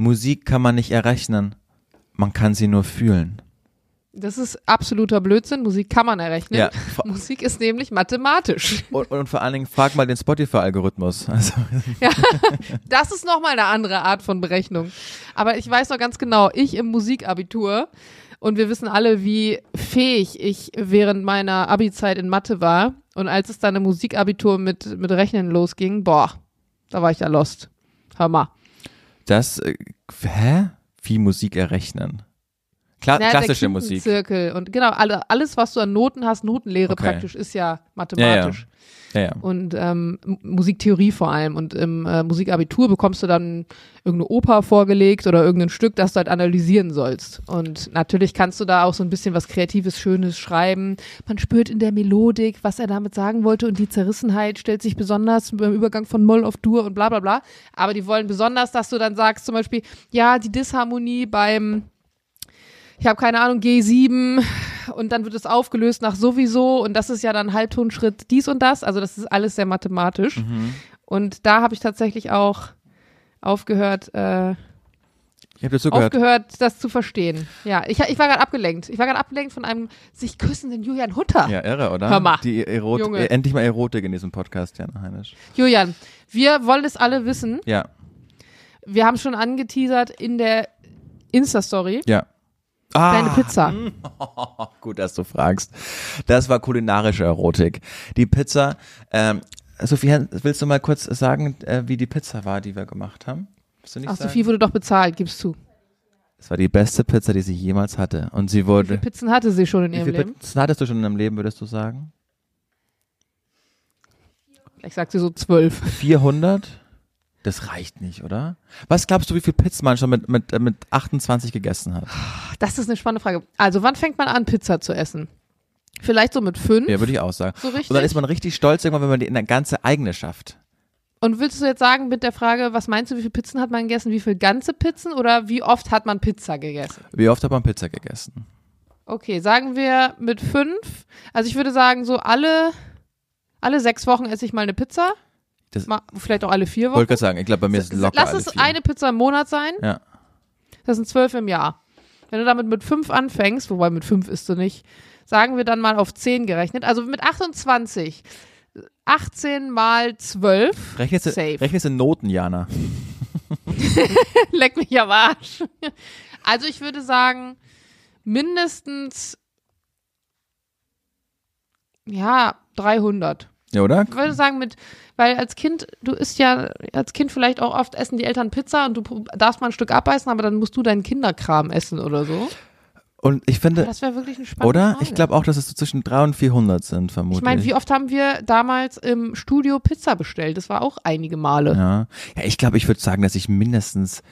Musik kann man nicht errechnen, man kann sie nur fühlen. Das ist absoluter Blödsinn. Musik kann man errechnen. Ja. Musik ist nämlich mathematisch. Und, und vor allen Dingen frag mal den Spotify-Algorithmus. Also, Ja, das ist nochmal eine andere Art von Berechnung. Aber ich weiß noch ganz genau, ich im Musikabitur und wir wissen alle, wie fähig ich während meiner Abi-Zeit in Mathe war. Und als es dann im Musikabitur mit, mit Rechnen losging, boah, da war ich ja lost. Hör mal. Das, äh, hä? Wie Musik errechnen? Kla Naja, klassische Musik. Zirkel und genau, alle, alles, was du an Noten hast, Notenlehre Okay. praktisch, ist ja mathematisch. Ja, ja. Und ähm, Musiktheorie vor allem. Und im äh, Musikabitur bekommst du dann irgendeine Oper vorgelegt oder irgendein Stück, das du halt analysieren sollst. Und natürlich kannst du da auch so ein bisschen was Kreatives, Schönes schreiben. Man spürt in der Melodik, was er damit sagen wollte und die Zerrissenheit stellt sich besonders beim Übergang von Moll auf Dur und bla bla bla. Aber die wollen besonders, dass du dann sagst zum Beispiel, ja, die Disharmonie beim ich habe keine Ahnung, G7 und dann wird es aufgelöst nach sowieso und das ist ja dann Halbtonschritt dies und das. Also das ist alles sehr mathematisch. Mhm. Und da habe ich tatsächlich auch aufgehört, äh, Ich habe dir zugehört. aufgehört, das zu verstehen. Ja, ich, ich war gerade abgelenkt. Ich war gerade abgelenkt von einem sich küssenden Julian Hutter. Ja, irre, oder? Hör mal. Die Erot Junge. endlich mal Erotik in diesem Podcast, Jana Heinisch. Julian, wir wollen es alle wissen. Ja, Wir haben schon angeteasert in der Insta-Story. ja. Ah, Deine Pizza. gut, dass du fragst. Das war kulinarische Erotik. Die Pizza, ähm, Sophie, willst du mal kurz sagen, äh, wie die Pizza war, die wir gemacht haben? Willst du nicht Ach, sagen? Sophie wurde doch bezahlt, gibst zu. Es war die beste Pizza, die sie jemals hatte. Und sie Wie viele wurde. Pizzen hatte sie schon in Wie ihrem viele Leben? Pizzen hattest du schon in deinem Leben, würdest du sagen? Ich sag sie so zwölf. 400? Das reicht nicht, oder? Was glaubst du, wie viel Pizzen man schon mit, mit, äh, mit 28 gegessen hat? Das ist eine spannende Frage. Also, wann fängt man an, Pizza zu essen? Vielleicht so mit fünf? Ja, würde ich auch sagen. So richtig? Und dann ist man richtig stolz irgendwann, wenn man die in der ganze eigene schafft. Und willst du jetzt sagen mit der Frage, was meinst du, wie viele Pizzen hat man gegessen? Wie viele ganze Pizzen oder wie oft hat man Pizza gegessen? Wie oft hat man Pizza gegessen? Okay, sagen wir mit fünf. Also ich würde sagen, so alle, alle sechs Wochen esse ich mal eine Pizza. Das- mal, vielleicht auch alle vier Wollte Wochen. gerade sagen, ich glaube, bei mir ist es locker Lass es eine Pizza im Monat sein. Ja. Das sind zwölf im Jahr. Wenn du damit mit fünf anfängst, wobei mit fünf isst du nicht, sagen wir dann mal auf zehn gerechnet. Also mit 28. 18 mal 12. Rechnest du, Safe. rechnest in Noten, Jana. Leck mich am Arsch. Also ich würde sagen, mindestens, ja, 300. Ja, oder? Ich würde sagen mit, weil als Kind, du isst ja, als Kind vielleicht auch oft essen die Eltern Pizza und du darfst mal ein Stück abbeißen, aber dann musst du deinen Kinderkram essen oder so. Und ich finde, Das wäre wirklich eine spannende oder? Frage. Ich glaube auch, dass es so zwischen 300 und 400 sind, vermutlich. Ich meine, wie oft haben wir damals im Studio Pizza bestellt? Das war auch einige Male. Ja, ja ich glaube, ich würde sagen, dass ich mindestens,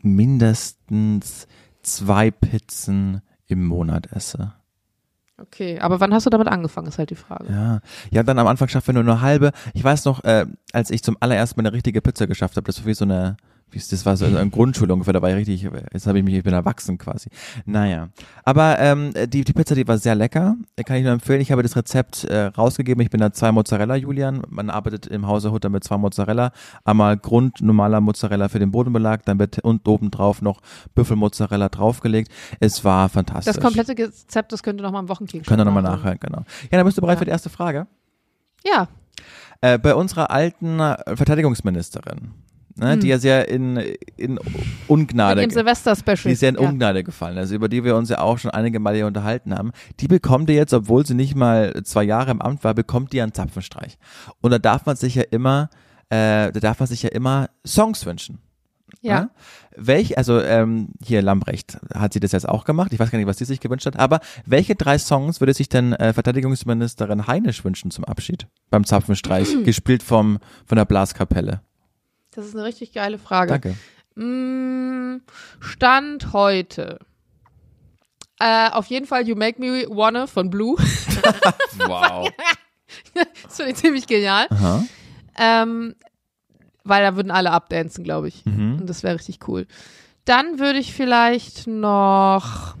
mindestens zwei Pizzen im Monat esse. Okay, aber wann hast du damit angefangen, ist halt die Frage. Ja, ja, dann am Anfang schafft wir nur eine halbe. Ich weiß noch, äh, als ich zum allerersten Mal eine richtige Pizza geschafft habe, das war wie so eine, das war so eine Grundschule ungefähr, da war ich richtig, jetzt habe ich mich, ich bin erwachsen quasi. Naja, aber ähm, die, die Pizza, die war sehr lecker, kann ich nur empfehlen. Ich habe das Rezept äh, rausgegeben, ich bin da zwei Mozzarella, Julian. Man arbeitet im Hause Hutter mit zwei Mozzarella. Einmal Grund normaler Mozzarella für den Bodenbelag, dann wird und obendrauf noch Büffelmozzarella draufgelegt. Es war fantastisch. Das komplette Rezept, das könnt ihr nochmal am Wochenkick Können wir nochmal nachhören, genau. Ja, dann bist du bereit Ja. für die erste Frage. Ja, Äh, bei unserer alten äh, Verteidigungsministerin, ne, die ja sehr in, in Ungnade, mit dem Silvester-Special. die sehr in ja. Ungnade gefallen ist, über die wir uns ja auch schon einige Male hier unterhalten haben, die bekommt ihr jetzt, obwohl sie nicht mal zwei Jahre im Amt war, bekommt die einen Zapfenstreich. Und da darf man sich ja immer, äh, da darf man sich ja immer Songs wünschen. Ja. Ne? Welch, also ähm, hier Lambrecht hat sie das jetzt auch gemacht. Ich weiß gar nicht, was sie sich gewünscht hat. Aber welche drei Songs würde sich denn äh, Verteidigungsministerin Heinisch wünschen zum Abschied beim Zapfenstreich, gespielt vom von der Blaskapelle? Das ist eine richtig geile Frage. Danke. Mm, Stand heute. Äh, auf jeden Fall You Make Me Wanna von Blue. Wow. das finde ich ziemlich genial. Aha. Ähm, weil da würden alle abdancen, glaube ich. Mhm. Und das wäre richtig cool. Dann würde ich vielleicht noch.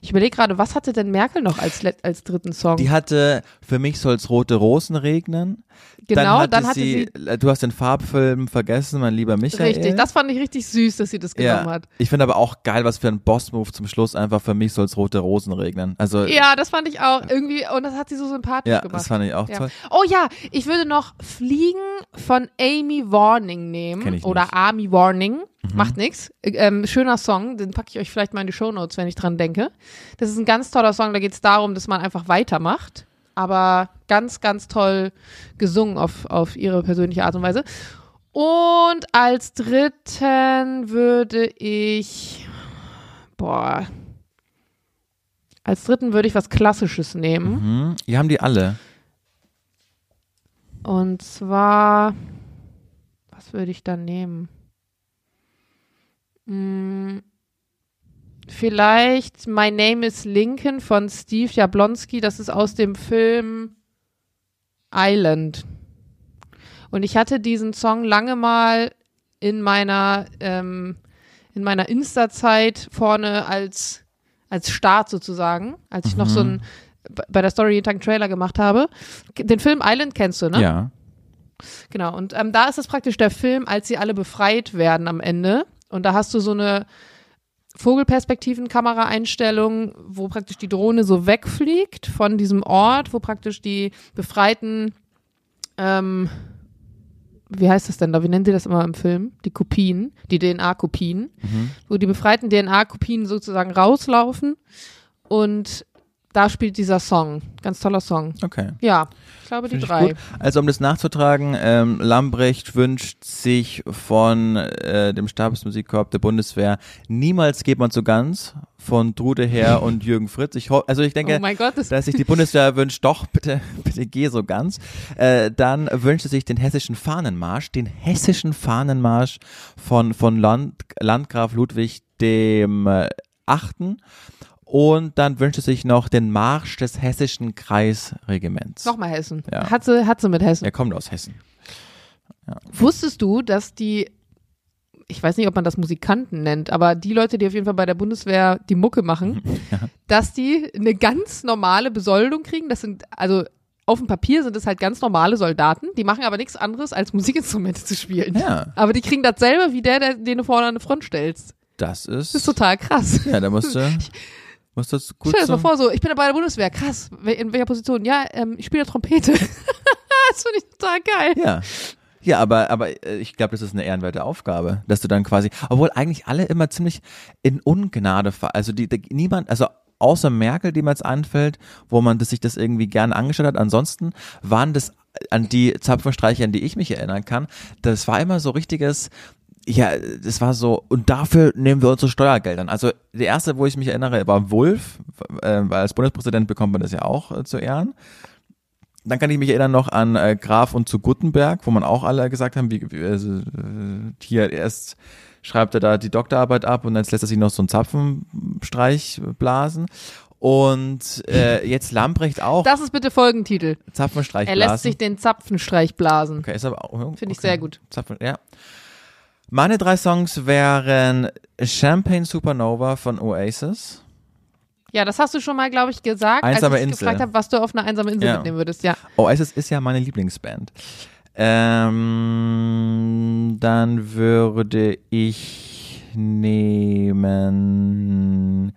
Ich überlege gerade, was hatte denn Merkel noch als, als dritten Song? Die hatte, für mich soll's rote Rosen regnen. Genau, dann hatte, dann hatte sie, äh, du hast den Farbfilm vergessen, mein lieber Michael. Richtig, das fand ich richtig süß, dass sie das genommen ja. hat. Ich finde aber auch geil, was für ein Boss-Move zum Schluss einfach für mich soll's rote Rosen regnen. Also, Ja, das fand ich auch irgendwie, und das hat sie so sympathisch ja, gemacht. das fand ich auch Ja. toll. Oh ja, ich würde noch Fliegen von Amy Warning nehmen. Oder. Mhm. Army Warning. Macht nix. Ähm, schöner Song, den packe ich euch vielleicht mal in die Shownotes, wenn ich dran denke. Das ist ein ganz toller Song, da geht es darum, dass man einfach weitermacht. Aber ganz, ganz toll gesungen auf, auf ihre persönliche Art und Weise. Und als dritten würde ich. Boah. Als dritten würde ich was Klassisches nehmen. Mhm. Die haben die alle. Und zwar, was würde ich dann nehmen? Hm, vielleicht My Name is Lincoln von Steve Jablonski. Das ist aus dem Film Island. Und ich hatte diesen Song lange mal in meiner, ähm, in meiner Insta-Zeit vorne als, als Start sozusagen, als ich noch so ein, bei der Story jeden Tag einen Trailer gemacht habe. Den Film Island kennst du, ne? Ja. Genau, und ähm, da ist es praktisch der Film, als sie alle befreit werden am Ende. Und da hast du so eine Vogelperspektiven-Kameraeinstellung, wo praktisch die Drohne so wegfliegt von diesem Ort, wo praktisch die Befreiten, ähm, wie heißt das denn da? Wie nennen sie das immer im Film? Die Kopien, die DNA-Kopien, wo die befreiten DNA-Kopien sozusagen rauslaufen und da spielt dieser Song. Ganz toller Song. Okay. Ja, ich glaube die Finde ich drei. Also um das nachzutragen, ähm, Lambrecht wünscht sich von äh, dem Stabsmusikkorps der Bundeswehr niemals geht man so ganz von Trude Herr und Jürgen Fritz. Ich also ich denke, oh mein Gott, das dass sich die Bundeswehr wünscht, doch, bitte, bitte geh so ganz. Äh, dann wünscht sie sich den hessischen Fahnenmarsch, den hessischen Fahnenmarsch von, von Land, Landgraf Ludwig dem äh, Achten. Und dann wünscht sie sich noch den Marsch des hessischen Kreisregiments. Nochmal Hessen. Ja. Hat, sie, hat sie mit Hessen. Er kommt aus Hessen. Wusstest du, dass die, ich weiß nicht, ob man das Musikanten nennt, aber die Leute, die auf jeden Fall bei der Bundeswehr die Mucke machen, dass die eine ganz normale Besoldung kriegen? Das sind, also auf dem Papier sind es halt ganz normale Soldaten, die machen aber nichts anderes, als Musikinstrumente zu spielen. Ja. Aber die kriegen dasselbe wie der, der den du vorne an die Front stellst. Das ist. Das ist total krass. ja, da musst du, musst du gut Stell dir das mal vor, so, ich bin bei der Bundeswehr, krass. In welcher Position? Ja, ähm, ich spiele Trompete. das finde ich total geil. Ja. Ja, aber, aber äh, ich glaube, das ist eine ehrenwerte Aufgabe, dass du dann quasi, obwohl eigentlich alle immer ziemlich in Ungnade, also die, die niemand, also außer Merkel, die mir jetzt anfällt, wo man das, sich das irgendwie gerne angeschaut hat, ansonsten waren das an die Zapfenstreiche, an die ich mich erinnern kann, das war immer so richtiges, ja, das war so, und dafür nehmen wir unsere Steuergeldern. Also der erste, wo ich mich erinnere, war Wulff, äh, weil als Bundespräsident bekommt man das ja auch äh, zu Ehren. Dann kann ich mich erinnern noch an äh, Graf und zu Gutenberg, wo man auch alle gesagt haben, wie, wie also, äh, hier erst schreibt er da die Doktorarbeit ab und jetzt lässt er sich noch so einen Zapfenstreich blasen. Und äh, jetzt Lamprecht auch Das ist bitte Folgentitel. Zapfenstreich Er blasen. lässt sich den Zapfenstreich blasen. okay, ist aber auch, Finde ich okay. sehr gut. Zapfen, ja. Meine drei Songs wären Champagne Supernova von Oasis. Ja, das hast du schon mal, glaube ich, gesagt, Einsame als ich Insel. gefragt habe, was du auf einer einsamen Insel Ja. mitnehmen würdest. Ja. Oasis ist ja meine Lieblingsband. Ähm, dann würde ich nehmen.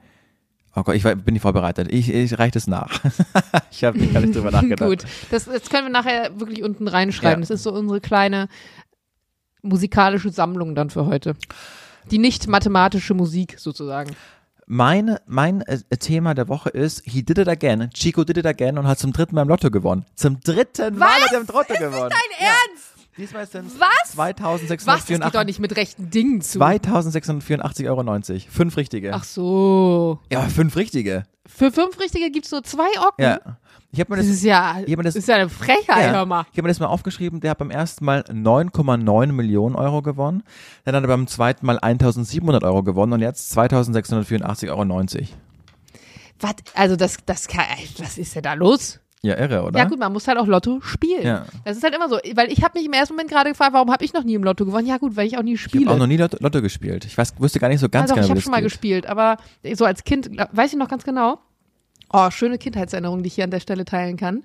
Oh Gott, ich bin nicht vorbereitet. Ich, ich reiche das nach. ich habe gar nicht drüber nachgedacht. Gut, das, das können wir nachher wirklich unten reinschreiben. Ja. Das ist so unsere kleine musikalische Sammlung dann für heute. Die nicht mathematische Musik sozusagen. Meine, mein äh, Thema der Woche ist He did it again. Chico did it again und hat zum dritten Mal im Lotto gewonnen. Zum dritten Mal hat er im Lotto gewonnen. Dein Ernst? Diesmal sind es Was? Was? Das 2684 geht doch nicht mit rechten Dingen zu. 2684,90 Euro. Fünf richtige. Ach so. Ja, fünf richtige. Für fünf Richtige gibt's nur zwei Ocken. Ja. Ich habe mir Das das ist ja, Ich hab mir das- das ist ja eine Frechheit, hör mal. Ich habe mir das mal aufgeschrieben, der hat beim ersten Mal 9,9 Millionen Euro gewonnen, dann hat er beim zweiten Mal 1700 Euro gewonnen und jetzt 2684,90 Euro. Was? Also das, das kann, was ist denn da los? Ja, irre, oder? Ja gut, man muss halt auch Lotto spielen. Ja. Das ist halt immer so, weil ich habe mich im ersten Moment gerade gefragt, warum habe ich noch nie im Lotto gewonnen? Ja gut, weil ich auch nie Ich spiele. habe auch noch nie Lotto, Lotto gespielt. Ich weiß, wusste gar nicht so ganz also, genau, ich habe schon mal geht. gespielt, aber so als Kind, weiß ich noch ganz genau. Oh, schöne Kindheitserinnerung, die ich hier an der Stelle teilen kann.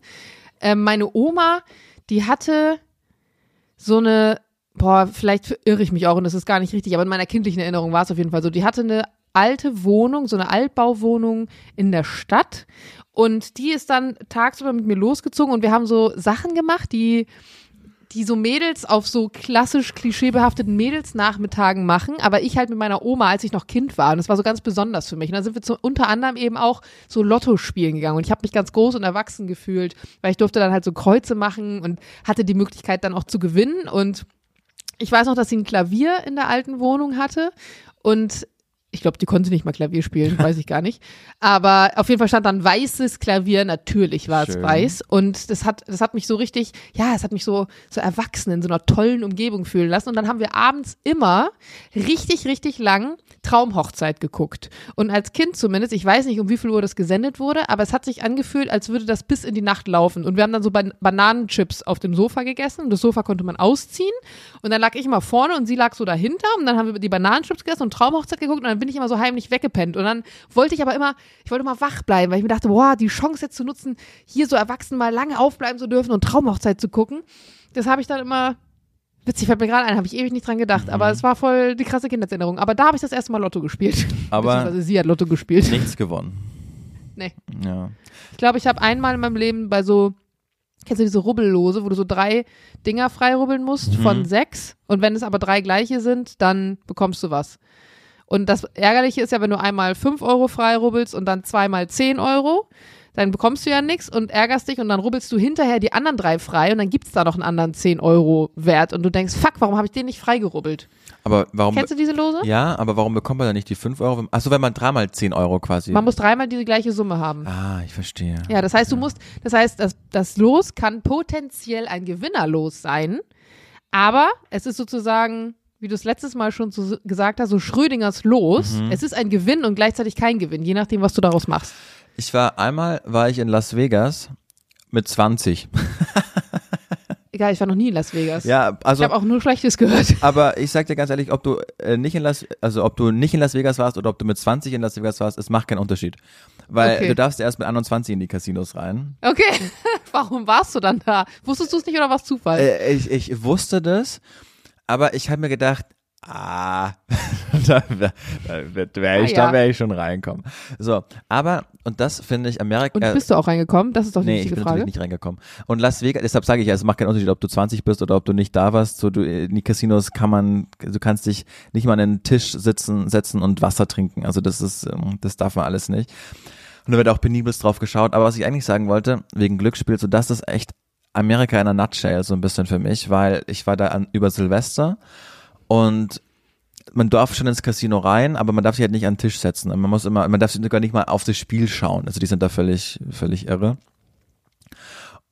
Ähm, meine Oma, die hatte so eine, boah, vielleicht irre ich mich auch und das ist gar nicht richtig, aber in meiner kindlichen Erinnerung war es auf jeden Fall so. Die hatte eine alte Wohnung, so eine Altbauwohnung in der Stadt und die ist dann tagsüber mit mir losgezogen und wir haben so Sachen gemacht, die die so Mädels auf so klassisch klischeebehafteten Mädelsnachmittagen machen, aber ich halt mit meiner Oma, als ich noch Kind war. Und das war so ganz besonders für mich. Und dann sind wir zu, unter anderem eben auch so Lotto spielen gegangen. Und ich habe mich ganz groß und erwachsen gefühlt, weil ich durfte dann halt so Kreuze machen und hatte die Möglichkeit dann auch zu gewinnen. Und ich weiß noch, dass sie ein Klavier in der alten Wohnung hatte. Und ich glaube, die konnte nicht mal Klavier spielen, weiß ich gar nicht. Aber auf jeden Fall stand dann weißes Klavier, natürlich war es weiß. Und das hat, das hat mich so richtig, ja, es hat mich so, so erwachsen in so einer tollen Umgebung fühlen lassen. Und dann haben wir abends immer richtig, richtig lang Traumhochzeit geguckt. Und als Kind zumindest, ich weiß nicht, um wie viel Uhr das gesendet wurde, aber es hat sich angefühlt, als würde das bis in die Nacht laufen. Und wir haben dann so Ban Bananenchips auf dem Sofa gegessen. Und das Sofa konnte man ausziehen. Und dann lag ich immer vorne und sie lag so dahinter. Und dann haben wir die Bananenchips gegessen und Traumhochzeit geguckt. Und dann bin ich immer so heimlich weggepennt. Und dann wollte ich aber immer, ich wollte immer wach bleiben, weil ich mir dachte, boah, die Chance jetzt zu nutzen, hier so erwachsen mal lange aufbleiben zu dürfen und Traumhochzeit zu gucken. Das habe ich dann immer, witzig, fällt mir gerade ein, habe ich ewig nicht dran gedacht. Aber es war voll die krasse Kindheitserinnerung. Aber da habe ich das erste Mal Lotto gespielt. Aber Beziehungsweise sie hat Lotto gespielt. nichts gewonnen. Nee. Ja. Ich glaube, ich habe einmal in meinem Leben bei so, kennst du diese Rubbellose, wo du so drei Dinger freirubbeln musst Mhm. von sechs. Und wenn es aber drei gleiche sind, dann bekommst du was. Und das Ärgerliche ist ja, wenn du einmal fünf Euro freirubbelst und dann zweimal zehn Euro, dann bekommst du ja nichts und ärgerst dich und dann rubbelst du hinterher die anderen drei frei und dann gibt's da noch einen anderen 10 Euro Wert und du denkst, fuck, warum habe ich den nicht freigerubbelt? Aber warum? Kennst du diese Lose? Ja, aber warum bekommt man dann nicht die 5 Euro? Achso, wenn man dreimal 10 Euro quasi. Man muss dreimal diese gleiche Summe haben. ah, ich verstehe. Ja, das heißt, du musst, das heißt, das, das Los kann potenziell ein Gewinnerlos sein, aber es ist sozusagen, wie du es letztes Mal schon so gesagt hast, so Schrödingers Los. Mhm. Es ist ein Gewinn und gleichzeitig kein Gewinn, je nachdem, was du daraus machst. Ich war einmal, war ich in Las Vegas mit 20. Egal, ich war noch nie in Las Vegas. Ja, also ich habe auch nur Schlechtes gehört. Aber ich sag dir ganz ehrlich, ob du äh, nicht in Las, also ob du nicht in Las Vegas warst oder ob du mit 20 in Las Vegas warst, es macht keinen Unterschied. Weil Okay. du darfst erst mit 21 in die Casinos rein. Okay, warum warst du dann da? Wusstest du es nicht oder war es Zufall? Äh, ich, ich wusste das, aber ich habe mir gedacht, ah, da wäre wär ich, Ah, ja. da wäre ich schon reinkommen. So, aber, und das finde ich Amerika. und bist du auch reingekommen? Das ist doch die Nee, ich wichtige bin Frage. natürlich nicht reingekommen. Und Las Vegas, deshalb sage ich ja, es macht keinen Unterschied, ob du 20 bist oder ob du nicht da warst. So, du, in die Casinos kann man, du kannst dich nicht mal an den Tisch sitzen, setzen und Wasser trinken. Also das ist, ähm, das darf man alles nicht. Und da wird auch penibelst drauf geschaut. Aber was ich eigentlich sagen wollte, wegen Glücksspiel, so das ist echt Amerika in a nutshell so ein bisschen für mich, weil ich war da an, über Silvester und man darf schon ins Casino rein, aber man darf sich halt nicht an den Tisch setzen. Man muss immer, man darf sogar nicht mal auf das Spiel schauen. Also die sind da völlig, völlig irre.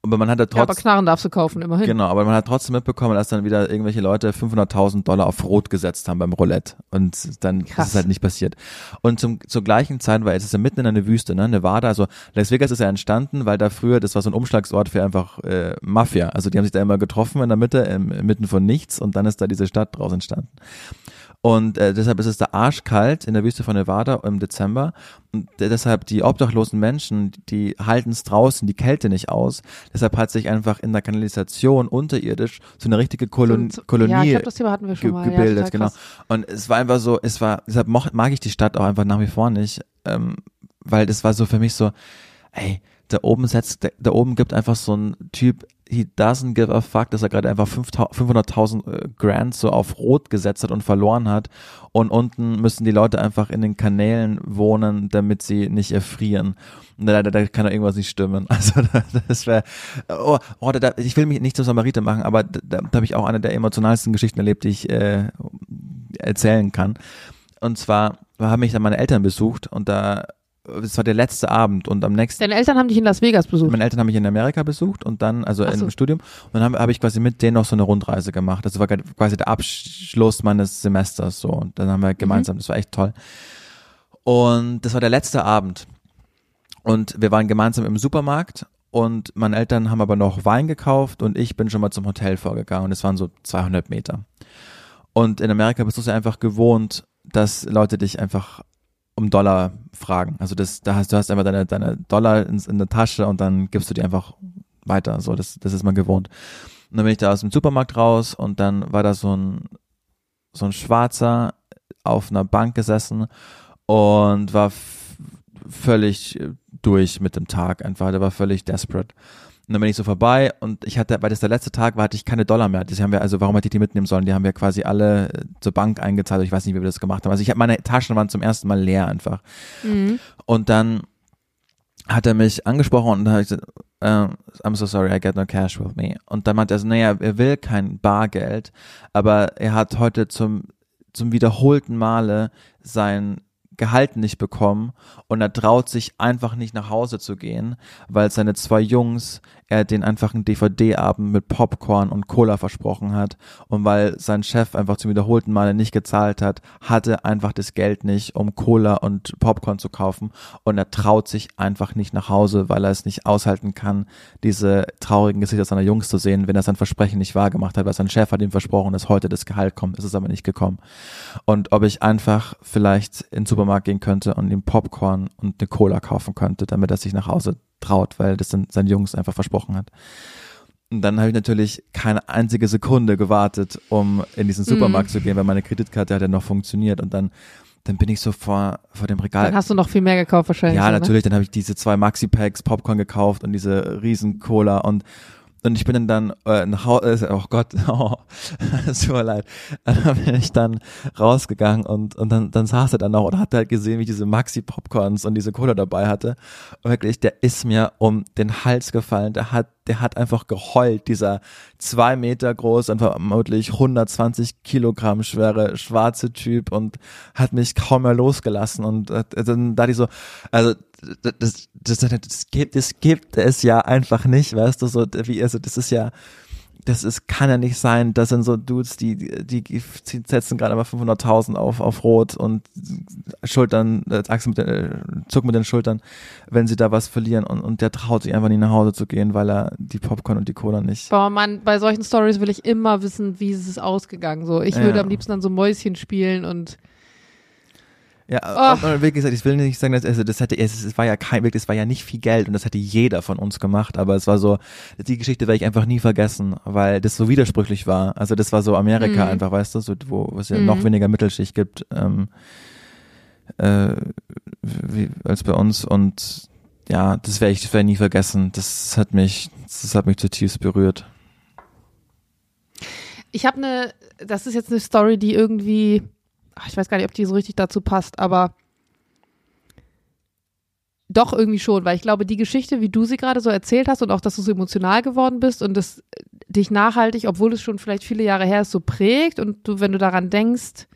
Aber man hat da ja, aber trotzdem, Knarren darfst du kaufen, immerhin. genau, aber man hat trotzdem mitbekommen, dass dann wieder irgendwelche Leute 500.000 Dollar auf Rot gesetzt haben beim Roulette. Und dann Krass. ist es halt nicht passiert. Und zum, zur gleichen Zeit, weil es ist ja mitten in einer Wüste, ne, Nevada, also Las Vegas ist ja entstanden, weil da früher, das war so ein Umschlagsort für einfach äh, Mafia. Also die haben sich da immer getroffen in der Mitte, im, mitten von nichts und dann ist da diese Stadt draus entstanden. Und äh, deshalb ist es da arschkalt in der Wüste von Nevada im Dezember. Und äh, deshalb die obdachlosen Menschen, die halten es draußen, die Kälte nicht aus. Deshalb hat sich einfach in der Kanalisation unterirdisch so eine richtige Kolon So- Kolonie Ja, ich glaube, das Thema hatten wir schon ge mal. gebildet, ja, genau. Und es war einfach so, es war, deshalb mag ich die Stadt auch einfach nach wie vor nicht, ähm, weil das war so für mich so, ey, da oben setzt, da, da oben gibt einfach so ein Typ, he doesn't give a fuck, dass er gerade einfach 5000 500.000 äh, Grand so auf Rot gesetzt hat und verloren hat. Und unten müssen die Leute einfach in den Kanälen wohnen, damit sie nicht erfrieren. Und da, da, kann doch irgendwas nicht stimmen. Also da, das wäre, oh, oh, da, ich will mich nicht zum Samariter machen, aber da, da, da habe ich auch eine der emotionalsten Geschichten erlebt, die ich äh, erzählen kann. Und zwar haben mich dann meine Eltern besucht und da, es war der letzte Abend und am nächsten Deine Eltern haben dich in Las Vegas besucht. meine Eltern haben mich in Amerika besucht und dann, also so. im Studium, und dann habe hab ich quasi mit denen noch so eine Rundreise gemacht. Das war quasi der Abschluss meines Semesters so. Und dann haben wir gemeinsam, das war echt toll. Und das war der letzte Abend. Und wir waren gemeinsam im Supermarkt und meine Eltern haben aber noch Wein gekauft und ich bin schon mal zum Hotel vorgegangen und es waren so 200 Meter. Und in Amerika bist du es ja einfach gewohnt, dass Leute dich einfach um Dollar fragen. Also das, da hast du hast einfach deine, deine Dollar in, in der Tasche und dann gibst du die einfach weiter. So, das, das ist man gewohnt. Und dann bin ich da aus dem Supermarkt raus und dann war da so ein, so ein Schwarzer auf einer Bank gesessen und war völlig durch mit dem Tag einfach. Der war völlig desperate. Und dann bin ich so vorbei und ich hatte, weil das der letzte Tag war, hatte ich keine Dollar mehr. Das haben wir, also warum hätte ich die mitnehmen sollen? Die haben wir quasi alle äh, zur Bank eingezahlt. Ich weiß nicht, wie wir das gemacht haben. Also ich habe meine Taschen waren zum ersten Mal leer einfach. Mhm. Und dann hat er mich angesprochen und dann habe ich gesagt, uh, I'm so sorry, I got no cash with me. Und dann meinte er so, naja, er will kein Bargeld, aber er hat heute zum, zum wiederholten Male sein Gehalt nicht bekommen und er traut sich einfach nicht nach Hause zu gehen, weil seine zwei Jungs er den einfach einen DVD-Abend mit Popcorn und Cola versprochen hat. Und weil sein Chef einfach zum wiederholten Male nicht gezahlt hat, hatte einfach das Geld nicht, um Cola und Popcorn zu kaufen. Und er traut sich einfach nicht nach Hause, weil er es nicht aushalten kann, diese traurigen Gesichter seiner Jungs zu sehen, wenn er sein Versprechen nicht wahrgemacht hat, weil sein Chef hat ihm versprochen, dass heute das Gehalt kommt, ist es aber nicht gekommen. Und ob ich einfach vielleicht in den Supermarkt gehen könnte und ihm Popcorn und eine Cola kaufen könnte, damit er sich nach Hause traut, weil das dann sein Jungs einfach versprochen hat. Und dann habe ich natürlich keine einzige Sekunde gewartet, um in diesen Supermarkt mm. zu gehen, weil meine Kreditkarte hat ja noch funktioniert und dann dann bin ich so vor, vor dem Regal. Dann hast du noch viel mehr gekauft wahrscheinlich. Ja, so, ne? natürlich. Dann habe ich diese zwei Maxi-Packs Popcorn gekauft und diese riesen Cola und und ich bin dann äh, nach Hause, äh, oh Gott, oh, es tut mir leid. Dann bin ich dann rausgegangen und, und dann, dann saß er dann noch und hat halt gesehen, wie ich diese Maxi-Popcorns und diese Cola dabei hatte. Und wirklich, der ist mir um den Hals gefallen. Der hat, der hat einfach geheult, dieser zwei Meter groß, einfach vermutlich 120 Kilogramm schwere schwarze Typ und hat mich kaum mehr losgelassen. Und äh, dann da die so, also das, das, das, gibt, das gibt es ja einfach nicht, weißt du, so wie, also das ist ja, das ist, kann ja nicht sein, das sind so Dudes, die, die, die setzen gerade mal 500.000 auf, auf Rot und Schultern, äh, mit den, äh, zucken mit den Schultern, wenn sie da was verlieren und, und der traut sich einfach nicht nach Hause zu gehen, weil er die Popcorn und die Cola nicht. Boah, man, bei solchen Stories will ich immer wissen, wie ist es ausgegangen, so. Ich würde ja. am liebsten dann so Mäuschen spielen und ja, oh. und, wie gesagt, ich will nicht sagen, dass also das hätte, es, es war ja kein, es war ja nicht viel Geld und das hätte jeder von uns gemacht, aber es war so, die Geschichte werde ich einfach nie vergessen, weil das so widersprüchlich war. Also das war so Amerika mhm. einfach, weißt du, so, wo, wo es ja mhm. noch weniger Mittelschicht gibt ähm, äh, wie, als bei uns und ja, das werde ich, das werde ich nie vergessen. Das hat mich, das hat mich zutiefst berührt. Ich habe eine, das ist jetzt eine Story, die irgendwie ich weiß gar nicht, ob die so richtig dazu passt, aber doch irgendwie schon, weil ich glaube, die Geschichte, wie du sie gerade so erzählt hast und auch, dass du so emotional geworden bist und das dich nachhaltig, obwohl es schon vielleicht viele Jahre her ist, so prägt und du, wenn du daran denkst,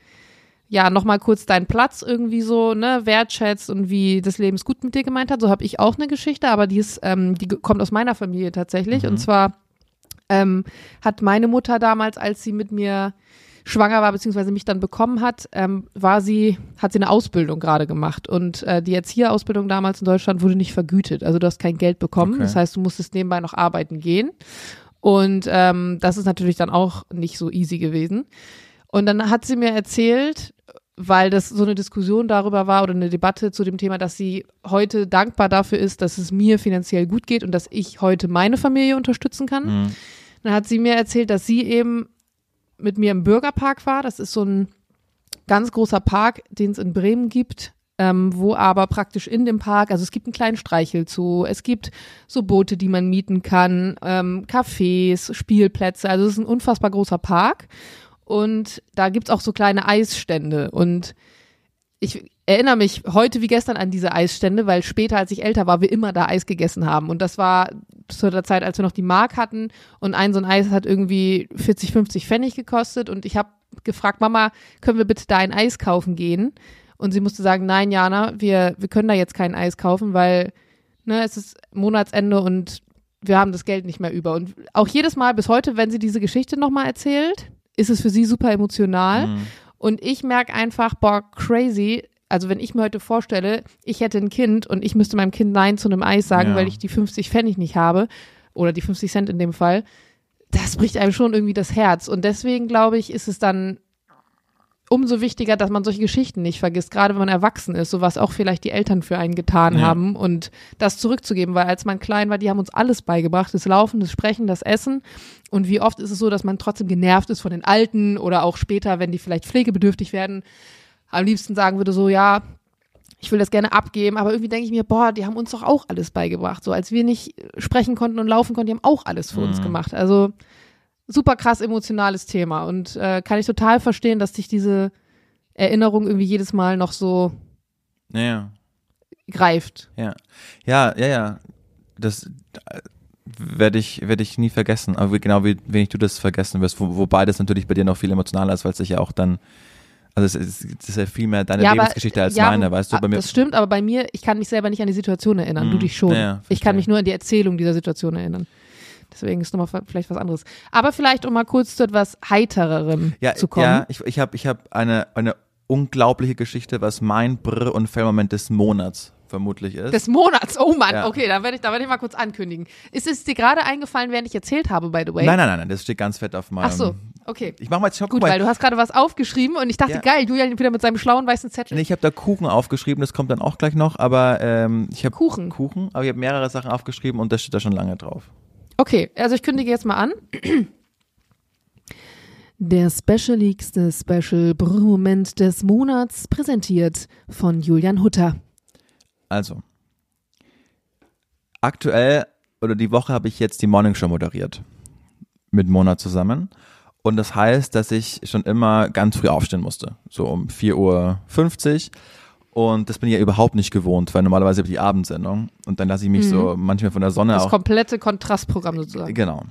ja, nochmal kurz deinen Platz irgendwie so, ne, wertschätzt und wie das Leben es gut mit dir gemeint hat, so habe ich auch eine Geschichte, aber die ist, ähm, die kommt aus meiner Familie tatsächlich mhm. und zwar ähm, hat meine Mutter damals, als sie mit mir schwanger war, beziehungsweise mich dann bekommen hat, ähm, war sie, hat sie eine Ausbildung gerade gemacht. Und äh, die Erzieherausbildung damals in Deutschland wurde nicht vergütet. Also du hast kein Geld bekommen. Okay. Das heißt, du musstest nebenbei noch arbeiten gehen. Und ähm, das ist natürlich dann auch nicht so easy gewesen. Und dann hat sie mir erzählt, weil das so eine Diskussion darüber war oder eine Debatte zu dem Thema, dass sie heute dankbar dafür ist, dass es mir finanziell gut geht und dass ich heute meine Familie unterstützen kann. Mhm. Dann hat sie mir erzählt, dass sie eben mit mir im Bürgerpark war. Das ist so ein ganz großer Park, den es in Bremen gibt. Ähm, wo aber praktisch in dem Park, also es gibt einen kleinen Streichelzoo, es gibt so Boote, die man mieten kann, ähm, Cafés, Spielplätze, also es ist ein unfassbar großer Park und da gibt's auch so kleine Eisstände und ich erinnere mich heute wie gestern an diese Eisstände, weil später, als ich älter war, wir immer da Eis gegessen haben. Und das war zu der Zeit, als wir noch die Mark hatten. Und ein so ein Eis hat irgendwie 40, 50 Pfennig gekostet. Und ich habe gefragt, Mama, können wir bitte da ein Eis kaufen gehen? Und sie musste sagen, nein, Jana, wir, wir können da jetzt kein Eis kaufen, weil ne, es ist Monatsende und wir haben das Geld nicht mehr über. Und auch jedes Mal bis heute, wenn sie diese Geschichte nochmal erzählt, ist es für sie super emotional. Mhm. Und ich merke einfach, boah, crazy, also wenn ich mir heute vorstelle, ich hätte ein Kind und ich müsste meinem Kind Nein zu einem Eis sagen, Ja. weil ich die 50 Pfennig nicht habe, oder die 50 Cent in dem Fall, das bricht einem schon irgendwie das Herz. Und deswegen glaube ich, ist es dann umso wichtiger, dass man solche Geschichten nicht vergisst, gerade wenn man erwachsen ist, so was auch vielleicht die Eltern für einen getan Ja. haben und das zurückzugeben, weil als man klein war, die haben uns alles beigebracht, das Laufen, das Sprechen, das Essen und wie oft ist es so, dass man trotzdem genervt ist von den Alten oder auch später, wenn die vielleicht pflegebedürftig werden, am liebsten sagen würde so, ja, ich will das gerne abgeben, aber irgendwie denke ich mir, boah, die haben uns doch auch alles beigebracht, so als wir nicht sprechen konnten und laufen konnten, die haben auch alles für uns Mhm. gemacht, also super krass emotionales Thema und äh, kann ich total verstehen, dass dich diese Erinnerung irgendwie jedes Mal noch so Ja, greift. Ja, ja, ja, ja. Das äh, werde ich, werde ich nie vergessen. Aber genau wie wenig du das vergessen wirst. Wo, wobei das natürlich bei dir noch viel emotionaler ist, weil es sich ja auch dann, also es ist, es ist ja viel mehr deine Ja, aber- Lebensgeschichte als ja, meine, weißt du? Bei mir, Das stimmt, aber bei mir, ich kann mich selber nicht an die Situation erinnern, du Mhm. dich schon. Ja, ich kann mich nur an die Erzählung dieser Situation erinnern. Deswegen ist nochmal vielleicht was anderes. Aber vielleicht, um mal kurz zu etwas Heitererem ja, zu kommen. ja, ich, ich habe, ich habe eine, eine unglaubliche Geschichte, was mein Brr- und Fail-Moment des Monats vermutlich ist. Des Monats. Oh Mann, Ja. okay, da werde ich, da werde ich mal kurz ankündigen. Ist es dir gerade eingefallen, während ich erzählt habe, by the way? nein, nein, nein, nein, das steht ganz fett auf meinem. Ach so, okay. Ich mach mal jetzt, guck Gut, mal, weil du hast gerade was aufgeschrieben und ich dachte, Ja. geil, Julian wieder mit seinem schlauen weißen Zettel. Nee, ich habe da Kuchen aufgeschrieben, das kommt dann auch gleich noch, aber ähm, ich habe Kuchen. Kuchen, aber ich habe mehrere Sachen aufgeschrieben und das steht da schon lange drauf. Okay, also ich kündige jetzt mal an. Der specialigste Special Brr-Moment des Monats präsentiert von Julian Hutter. Also, aktuell oder die Woche habe ich jetzt die Morning Show moderiert. Mit Mona zusammen. Und das heißt, dass ich schon immer ganz früh aufstehen musste. So um 4.50 Uhr. Und das bin ich ja überhaupt nicht gewohnt, weil normalerweise habe ich die Abendsendung. Und dann lasse ich mich so manchmal von der Sonne Mhm. Das auch. komplette Kontrastprogramm sozusagen. Genau.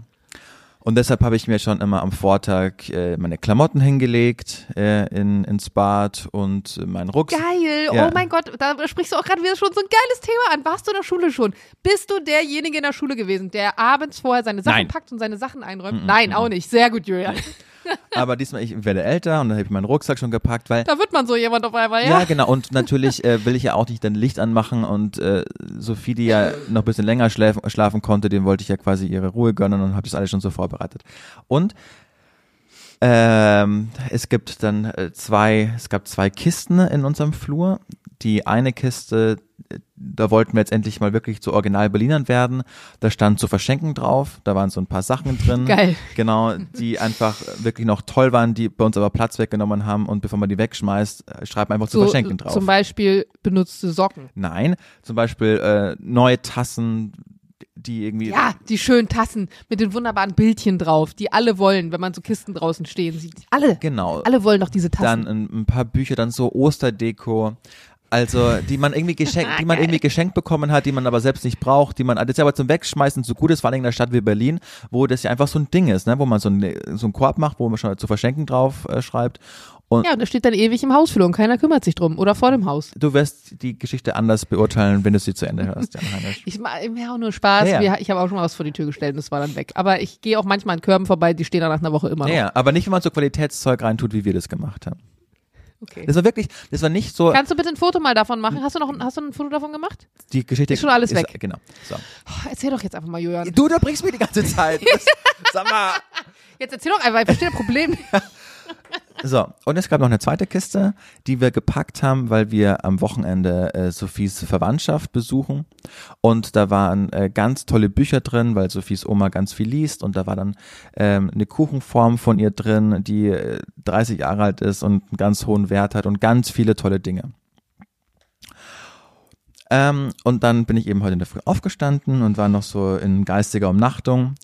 Und deshalb habe ich mir schon immer am Vortag äh, meine Klamotten hingelegt äh, in, ins Bad und äh, meinen Rucksack. Geil, Ja. oh mein Gott, da sprichst du auch gerade wieder schon so ein geiles Thema an. Warst du in der Schule schon? Bist du derjenige in der Schule gewesen, der abends vorher seine Sachen Nein. packt und seine Sachen einräumt? Nein, auch nicht. Sehr gut, Julian. Aber diesmal, ich werde älter und dann habe ich meinen Rucksack schon gepackt, weil Da wird man so jemand auf einmal, Ja, ja? genau. Und natürlich äh, will ich ja auch nicht dann Licht anmachen und äh, Sophie, die ja noch ein bisschen länger schläf schlafen konnte, dem wollte ich ja quasi ihre Ruhe gönnen und habe das alles schon so vorbereitet. Und ähm, es gibt dann äh, zwei, es gab zwei Kisten in unserem Flur. Die eine Kiste, äh, da wollten wir jetzt endlich mal wirklich zu Original Berlinern werden. Da stand zu verschenken drauf. Da waren so ein paar Sachen drin. Geil. Genau, die einfach wirklich noch toll waren, die bei uns aber Platz weggenommen haben und bevor man die wegschmeißt, äh, schreibt man einfach zu So, verschenken drauf. Zum Beispiel benutzte Socken. Nein, zum Beispiel äh, neue Tassen, die irgendwie. Ja, die schönen Tassen mit den wunderbaren Bildchen drauf, die alle wollen, wenn man so Kisten draußen stehen sieht. Alle. Genau. Alle wollen doch diese Tassen. Dann ein, ein paar Bücher, dann so Osterdeko. Also, die man irgendwie geschenkt, die man irgendwie geschenkt bekommen hat, die man aber selbst nicht braucht, die man, das ist aber zum Wegschmeißen so gut ist, vor allem in einer Stadt wie Berlin, wo das ja einfach so ein Ding ist, ne, wo man so, ein, so einen Korb macht, wo man schon zu verschenken drauf äh, schreibt. Und ja, und das steht dann ewig im Hausflur und keiner kümmert sich drum. Oder vor dem Haus. du wirst die Geschichte anders beurteilen, wenn du sie zu Ende hörst, Jan Heinisch. Ich mache auch nur Spaß. Ja, ja. Ich habe auch schon mal was vor die Tür gestellt und das war dann weg. Aber ich gehe auch manchmal an Körben vorbei, die stehen dann nach einer Woche immer noch. Ja, aber nicht, wenn man so Qualitätszeug reintut, wie wir das gemacht haben. Okay. Das war wirklich, das war nicht so, Kannst du bitte ein Foto mal davon machen? Hast du noch ein, hast du ein Foto davon gemacht? die Geschichte Ist schon alles weg. Genau. So. Oh, erzähl doch jetzt einfach mal, Julian. Du unterbrichst mich die ganze Zeit. Das, sag mal. Jetzt erzähl doch einfach, ich verstehe das Problem. So, und es gab noch eine zweite Kiste, die wir gepackt haben, weil wir am Wochenende äh, Sophies Verwandtschaft besuchen. Und da waren äh, ganz tolle Bücher drin, weil Sophies Oma ganz viel liest. Und da war dann ähm, eine Kuchenform von ihr drin, die äh, 30 Jahre alt ist und einen ganz hohen Wert hat und ganz viele tolle Dinge. Ähm, und dann bin ich eben heute in der Früh aufgestanden und war noch so in geistiger Umnachtung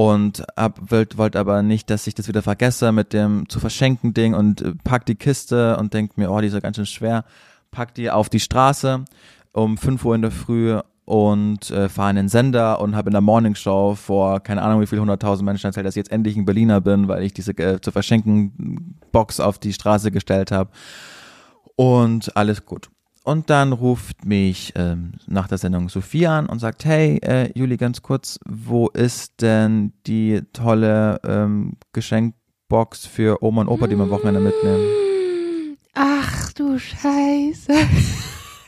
und wollte wollt aber nicht, dass ich das wieder vergesse mit dem zu verschenken Ding und äh, pack die Kiste und denk mir, oh, die ist ja ganz schön schwer, pack die auf die Straße um 5 Uhr in der Früh und äh, fahre in den Sender und habe in der Morningshow vor keine Ahnung wie viel hunderttausend Menschen erzählt, dass ich jetzt endlich ein Berliner bin, weil ich diese äh, zu verschenken Box auf die Straße gestellt habe und alles gut. Und dann ruft mich ähm, nach der Sendung Sophie an und sagt, hey, äh, Juli, ganz kurz, wo ist denn die tolle ähm, Geschenkbox für Oma und Opa, die wir am Wochenende mitnehmen? Ach du Scheiße.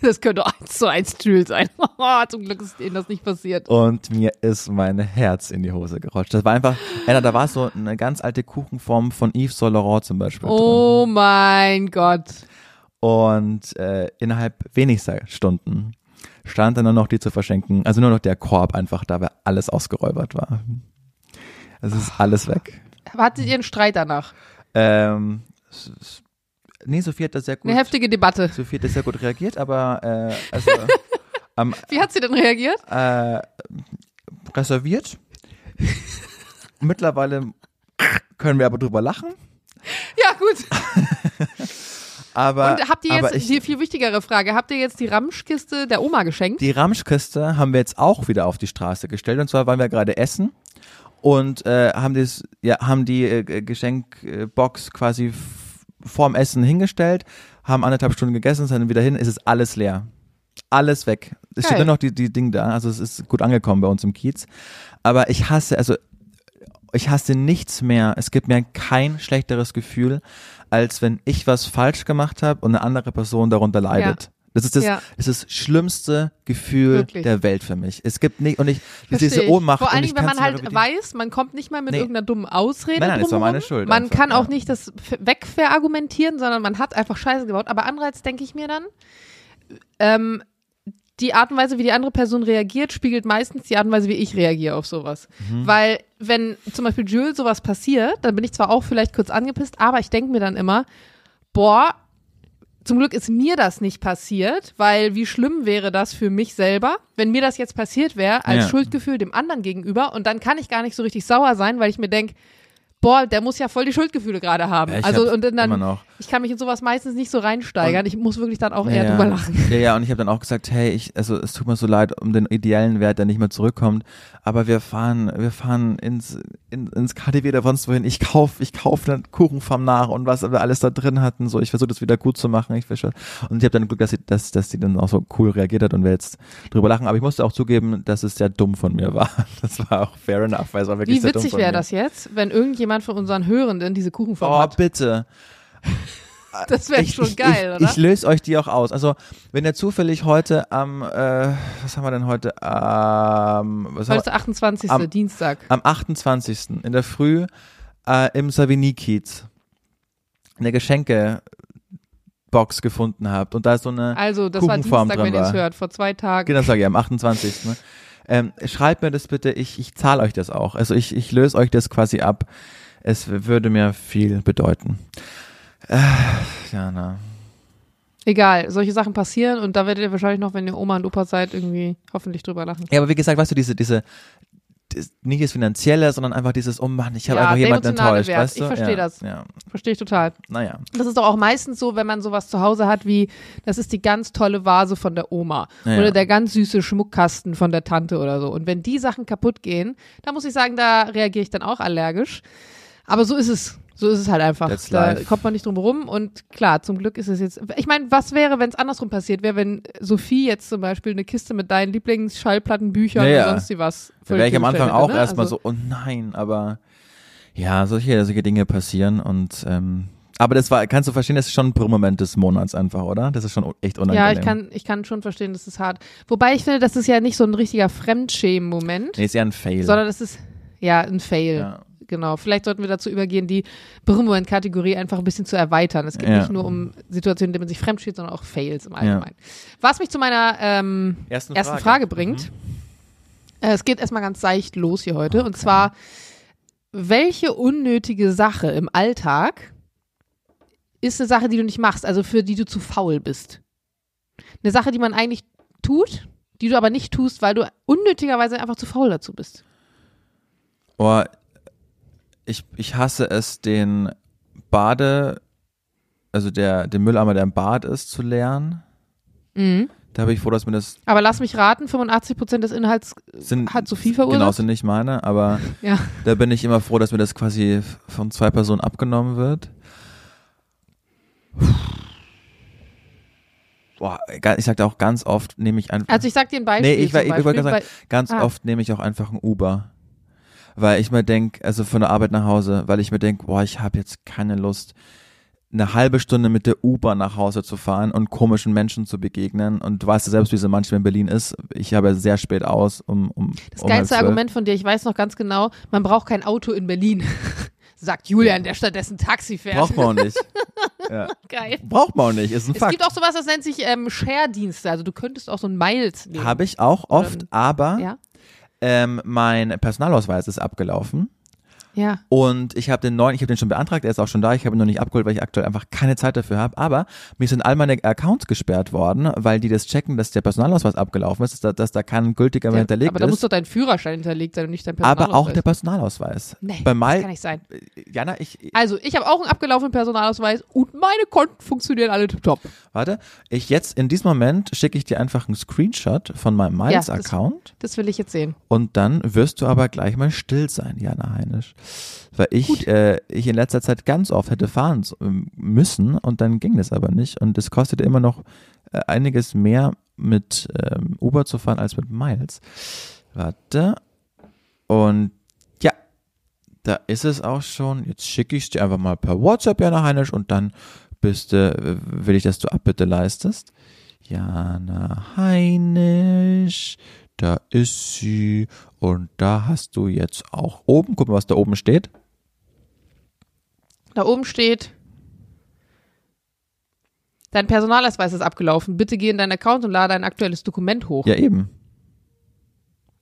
Das könnte eins zu eins Jules sein. Oh, zum Glück ist ihnen das nicht passiert. Und mir ist mein Herz in die Hose gerutscht. Das war einfach, Anna, da war so eine ganz alte Kuchenform von Yves Saint Laurent zum Beispiel. Oh mein Gott. Und äh, innerhalb wenigster Stunden stand dann nur noch die zu verschenken, also nur noch der Korb einfach da, weil alles ausgeräubert war. Es ist alles weg. Hattet ihr einen Streit danach? Ähm, nee, Sophie hat da sehr gut, Eine heftige Debatte. Sophie hat da sehr gut reagiert, aber äh, also am, Wie hat sie denn reagiert? äh, reserviert. Mittlerweile können wir aber drüber lachen. Ja, gut. Aber, Und habt ihr jetzt, ich, die viel wichtigere Frage, habt ihr jetzt die Ramschkiste der Oma geschenkt? die Ramschkiste haben wir jetzt auch wieder auf die Straße gestellt. Und zwar waren wir gerade essen und äh, haben, das, ja, haben die äh, Geschenkbox quasi vorm Essen hingestellt, haben anderthalb Stunden gegessen, sind dann wieder hin, es ist alles leer. Alles weg. Es steht Geil. nur noch die, die Ding da, also es ist gut angekommen bei uns im Kiez. Aber ich hasse, also ich hasse nichts mehr. Es gibt mir kein schlechteres Gefühl, als wenn ich was falsch gemacht habe und eine andere Person darunter leidet. Das ist das, Ja. das ist das schlimmste Gefühl Wirklich. der Welt für mich. Es gibt nicht, und ich, Versteh diese. Ohnmacht. Vor allen Dingen, wenn man halt weiß, man kommt nicht mal mit Nee. irgendeiner dummen Ausrede Nein, nein, das war meine Schuld Man einfach, kann auch ja. nicht das wegverargumentieren, sondern man hat einfach Scheiße gebaut. Aber andererseits denke ich mir dann, ähm, die Art und Weise, wie die andere Person reagiert, spiegelt meistens die Art und Weise, wie ich reagiere auf sowas. Mhm. Weil, wenn zum Beispiel Jules sowas passiert, dann bin ich zwar auch vielleicht kurz angepisst, aber ich denke mir dann immer, boah, zum Glück ist mir das nicht passiert, weil wie schlimm wäre das für mich selber, wenn mir das jetzt passiert wäre, als Ja. Schuldgefühl dem anderen gegenüber und dann kann ich gar nicht so richtig sauer sein, weil ich mir denke, boah, der muss ja voll die Schuldgefühle gerade haben. Ich also und dann, ich kann mich in sowas meistens nicht so reinsteigern. ich muss wirklich dann auch eher ja, drüber lachen. Ja, ja, und ich habe dann auch gesagt, hey, ich, also es tut mir so leid um den ideellen Wert, der nicht mehr zurückkommt, aber wir fahren, wir fahren ins, in, ins KDW oder sonst wohin. Ich kauf, ich kauf dann Kuchenfarm nach und was wir alles da drin hatten. So, ich versuche das wieder gut zu machen. Ich versuche, und ich habe dann Glück, dass sie, dass, dass sie dann auch so cool reagiert hat und wir jetzt drüber lachen. Aber ich musste auch zugeben, dass es sehr dumm von mir war. Das war auch fair enough, weil es war wirklich Wie witzig wäre das jetzt, wenn irgendjemand von unseren Hörenden diese Kuchenform Oh, hat? bitte. Das wäre ich, schon geil, ich, oder? Ich löse euch die auch aus. Also, wenn ihr zufällig heute am, äh, was haben wir denn heute? Ähm, was haben Heute ist der 28. Am- Dienstag. Am 28. in der Früh äh, im Savigny-Kiez eine Geschenkebox gefunden habt und da ist so eine, Also, das war Kuchenform Dienstag, wenn ihr es war. hört, vor zwei Tagen. genau sage ich, am 28. Ne? Ähm, schreibt mir das bitte, ich, ich zahle euch das auch. Also ich, ich löse euch das quasi ab. Es würde mir viel bedeuten. Äh, ja, na. Egal, solche Sachen passieren und da werdet ihr wahrscheinlich noch, wenn ihr Oma und Opa seid, irgendwie hoffentlich drüber lachen. Ja, aber wie gesagt, weißt du, diese, diese, nicht das Finanzielle, sondern einfach dieses, oh Mann, ich habe Ja, einfach jemanden enttäuscht, Wert. weißt du? Ich verstehe ja, das. Ja, Verstehe ich total. naja. Das ist doch auch meistens so, wenn man sowas zu Hause hat, wie das ist die ganz tolle Vase von der Oma Ja, oder der ganz süße Schmuckkasten von der Tante oder so. Und wenn die Sachen kaputt gehen, da muss ich sagen, da reagiere ich dann auch allergisch. Aber so ist es. So ist es halt einfach. That's Da life. kommt man nicht drum herum. Und klar, zum Glück ist es jetzt. Ich meine, was wäre, wenn es andersrum passiert wäre, wenn Sophie jetzt zum Beispiel eine Kiste mit deinen Lieblingsschallplatten, Büchern Ja, ja. und sonst wie was. Da wäre ich am Anfang hätte, auch ne? erstmal Also- so, oh nein, aber ja, solche, solche Dinge passieren und ähm, aber das war, kannst du verstehen, das ist schon ein Brummoment des Monats einfach, oder? Das ist schon echt unangenehm. Ja, ich kann, ich kann schon verstehen, das ist hart. Wobei ich finde, das ist ja nicht so ein richtiger Fremdschämen-Moment, Nee, ist eher ein Fail. sondern das ist ja ein Fail. ja. Genau. Vielleicht sollten wir dazu übergehen, die Brummoment-Kategorie einfach ein bisschen zu erweitern. Es geht Ja. nicht nur um Situationen, in denen man sich fremdsteht, sondern auch Fails im Allgemeinen. Was mich zu meiner ähm, Ersten ersten Frage. Frage, bringt. Äh, es geht erstmal ganz seicht los hier heute. Und zwar, welche unnötige Sache im Alltag ist eine Sache, die du nicht machst, also für die du zu faul bist? Eine Sache, die man eigentlich tut, die du aber nicht tust, weil du unnötigerweise einfach zu faul dazu bist. Oh, ich, ich hasse es, den Bade, also der, den Mülleimer, der im Bad ist, zu leeren. Mhm. Da bin ich froh, dass mir das Aber lass mich raten, 85% des Inhalts sind, hat Sophie verursacht. Genau, sind nicht meine, aber Ja. da bin ich immer froh, dass mir das quasi von zwei Personen abgenommen wird. Boah, ich sagte auch ganz oft, nehme ich einfach, Also ich sag dir ein Beispiel. Nee, ich, ich, ich wollte sagen, ganz ah. oft nehme ich auch einfach ein Uber. Weil ich mir denk, also von der Arbeit nach Hause, weil ich mir denk, boah, ich habe jetzt keine Lust, eine halbe Stunde mit der U-Bahn nach Hause zu fahren und komischen Menschen zu begegnen. Und du weißt ja selbst, wie es manchmal in Berlin ist. Ich habe sehr spät aus, um um Das um geilste. Argument von dir, ich weiß noch ganz genau, man braucht kein Auto in Berlin. Sagt Julian, der stattdessen Taxi fährt. Braucht man auch nicht. ja. Geil. Braucht man auch nicht, ist ein Es Fakt. gibt auch sowas, das nennt sich ähm, Share-Dienste. Also du könntest auch so ein Miles nehmen. Habe ich auch oft, aber Ja. Ähm, mein Personalausweis ist abgelaufen. Ja. Und ich habe den neuen, ich habe den schon beantragt, er ist auch schon da, ich habe ihn noch nicht abgeholt, weil ich aktuell einfach keine Zeit dafür habe. Aber mir sind all meine Accounts gesperrt worden, weil die das checken, dass der Personalausweis abgelaufen ist, dass da, dass da kein gültiger mehr hinterlegt aber da muss ist. doch dein Führerschein hinterlegt sein und nicht dein Personalausweis. Aber auch der Personalausweis. Nee, Bei das Mai, kann nicht sein. Jana, ich, Also, ich habe auch einen abgelaufenen Personalausweis und meine Konten funktionieren alle top. warte, ich jetzt in diesem Moment schicke ich dir einfach einen Screenshot von meinem Ja, das- Miles-Account Das will ich jetzt sehen. und dann wirst du aber gleich mal still sein, Jana Heinisch. Weil ich, äh, ich in letzter Zeit ganz oft hätte fahren ähm, müssen und dann ging das aber nicht. Und es kostete immer noch äh, einiges mehr mit ähm, Uber zu fahren als mit Miles. Warte. Und ja, da ist es auch schon. Jetzt schicke ich es dir einfach mal per WhatsApp, Jana Heinisch, und dann bist du, will ich, dass du Abbitte leistest. Jana Heinisch, da ist sie. Und da hast du jetzt auch oben, guck mal, was da oben steht. Da oben steht, dein Personalausweis ist abgelaufen. Bitte geh in deinen Account und lade ein aktuelles Dokument hoch. Ja, eben.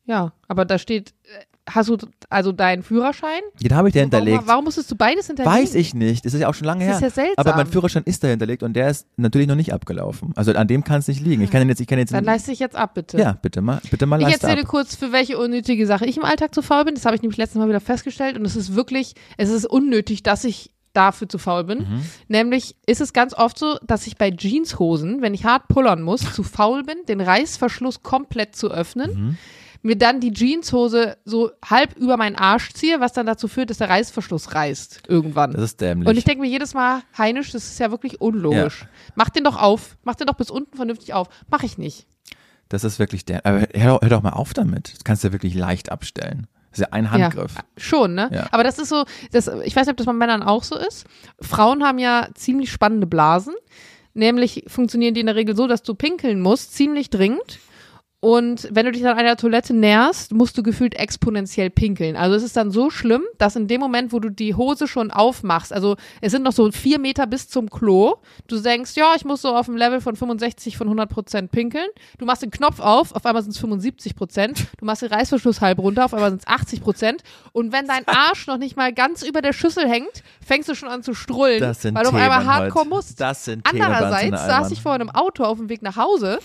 Ja, aber da steht, äh, hast du also deinen Führerschein? Den habe ich dir hinterlegt. Warum, warum musstest du beides hinterlegen? Weiß ich nicht. Das ist ja auch schon lange Das her. ist ja seltsam. Aber mein Führerschein ist da hinterlegt und der ist natürlich noch nicht abgelaufen. Also an dem kann es nicht liegen. Ich kann ihn jetzt, ich kann jetzt. Dann leiste ich jetzt ab, bitte. ja, bitte mal, bitte mal Ich erzähle ab. kurz, für welche unnötige Sache ich im Alltag zu faul bin. Das habe ich nämlich letztes Mal wieder festgestellt und es ist wirklich, es ist unnötig, dass ich dafür zu faul bin. Mhm. Nämlich ist es ganz oft so, dass ich bei Jeanshosen, wenn ich hart pullern muss, zu faul bin, den Reißverschluss komplett zu öffnen. Mhm. Mir dann die Jeanshose so halb über meinen Arsch ziehe, was dann dazu führt, dass der Reißverschluss reißt irgendwann. Das ist dämlich. Und ich denke mir jedes Mal, Heinisch, das ist ja wirklich unlogisch. Mach den doch auf. Mach den doch bis unten vernünftig auf. Mach ich nicht. das ist wirklich der. Aber hör, doch- hör doch mal auf damit. Das kannst du ja wirklich leicht abstellen. Das ist ja ein Handgriff. Ja, schon, ne? Ja. Aber das ist so, das, ich weiß nicht, ob das bei Männern auch so ist. Frauen haben ja ziemlich spannende Blasen. Nämlich funktionieren die in der Regel so, dass du pinkeln musst, ziemlich dringend. Und wenn du dich an einer Toilette näherst, musst du gefühlt exponentiell pinkeln. Also es ist dann so schlimm, dass in dem Moment, wo du die Hose schon aufmachst, also es sind noch so vier Meter bis zum Klo, du denkst, ja, ich muss so auf dem Level von 65 von 100 Prozent pinkeln. Du machst den Knopf auf, auf einmal sind es 75 Prozent. Du machst den Reißverschluss halb runter, auf einmal sind es 80 Prozent. Und wenn dein Arsch noch nicht mal ganz über der Schüssel hängt, fängst du schon an zu strullen, Das sind weil du auf einmal hardcore heute. musst. Das sind Andererseits der saß ich vor einem Auto auf dem Weg nach Hause,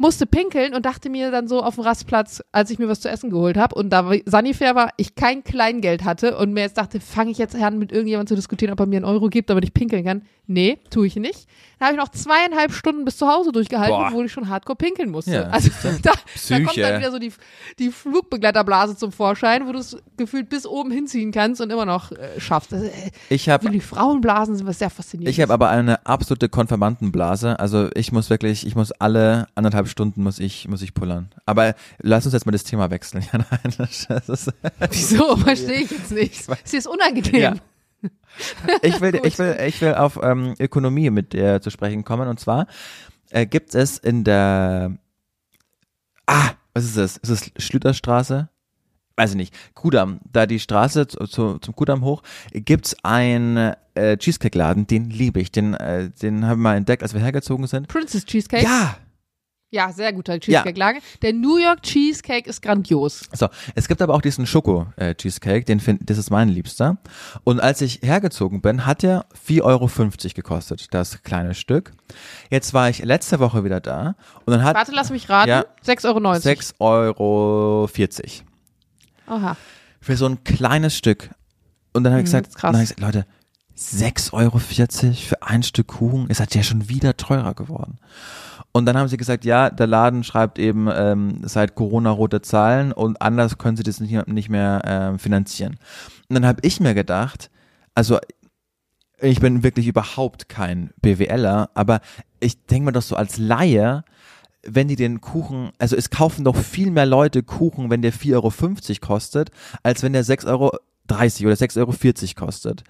musste pinkeln und dachte mir dann so auf dem Rastplatz, als ich mir was zu essen geholt habe und da Sanifair war, ich kein Kleingeld hatte und mir jetzt dachte, fange ich jetzt an, mit irgendjemandem zu diskutieren, ob er mir einen Euro gibt, damit ich pinkeln kann. Nee, tue ich nicht. Dann habe ich noch zweieinhalb Stunden bis zu Hause durchgehalten, Boah. obwohl ich schon hardcore pinkeln musste. Ja, also da, da kommt dann wieder so die, die Flugbegleiterblase zum Vorschein, wo du es gefühlt bis oben hinziehen kannst und immer noch äh, schaffst. Also, äh, Ich habe die Frauenblasen sind was sehr faszinierend. Ich habe aber eine absolute Konfirmandenblase. Also ich muss wirklich, ich muss alle anderthalb Stunden muss ich, muss ich pullern. Aber lass uns jetzt mal das Thema wechseln. Ja, nein, das ist, Wieso? Verstehe ich jetzt nicht. Ist das unangenehm? Ja. ich will, ich will, ich will auf ähm, Ökonomie mit dir zu sprechen kommen. Und zwar äh, gibt es in der, ah, was ist das? Ist es Schlüterstraße? Weiß ich nicht. Kudamm, da die Straße zu, zu, zum Kudamm hoch, gibt's einen äh, Cheesecake-Laden, den liebe ich. Den, äh, den haben wir mal entdeckt, als wir hergezogen sind. Princess Cheesecake? Ja, Ja, sehr guter Cheesecake-Lage. Der New York Cheesecake ist grandios. So, es gibt aber auch diesen Schoko-Cheesecake, den find, das ist mein Liebster. Und als ich hergezogen bin, hat er 4,50 Euro gekostet, das kleine Stück. Jetzt war ich letzte Woche wieder da und dann hat Warte, lass mich raten. Ja. 6,90 Euro. 6,40 Euro Aha. für so ein kleines Stück. Und dann habe ich gesagt, dann hab ich gesagt, Leute, 6,40 Euro für ein Stück Kuchen, ist halt ja schon wieder teurer geworden. Und dann haben sie gesagt, ja, der Laden schreibt eben ähm, seit Corona rote Zahlen und anders können sie das nicht, nicht mehr ähm, finanzieren. Und dann habe ich mir gedacht, also ich bin wirklich überhaupt kein BWLer, aber ich denke mir doch so als Laie, wenn die den Kuchen, also es kaufen doch viel mehr Leute Kuchen, wenn der 4,50 Euro kostet, als wenn der 6,30 Euro 30 oder 6,40 Euro kostet.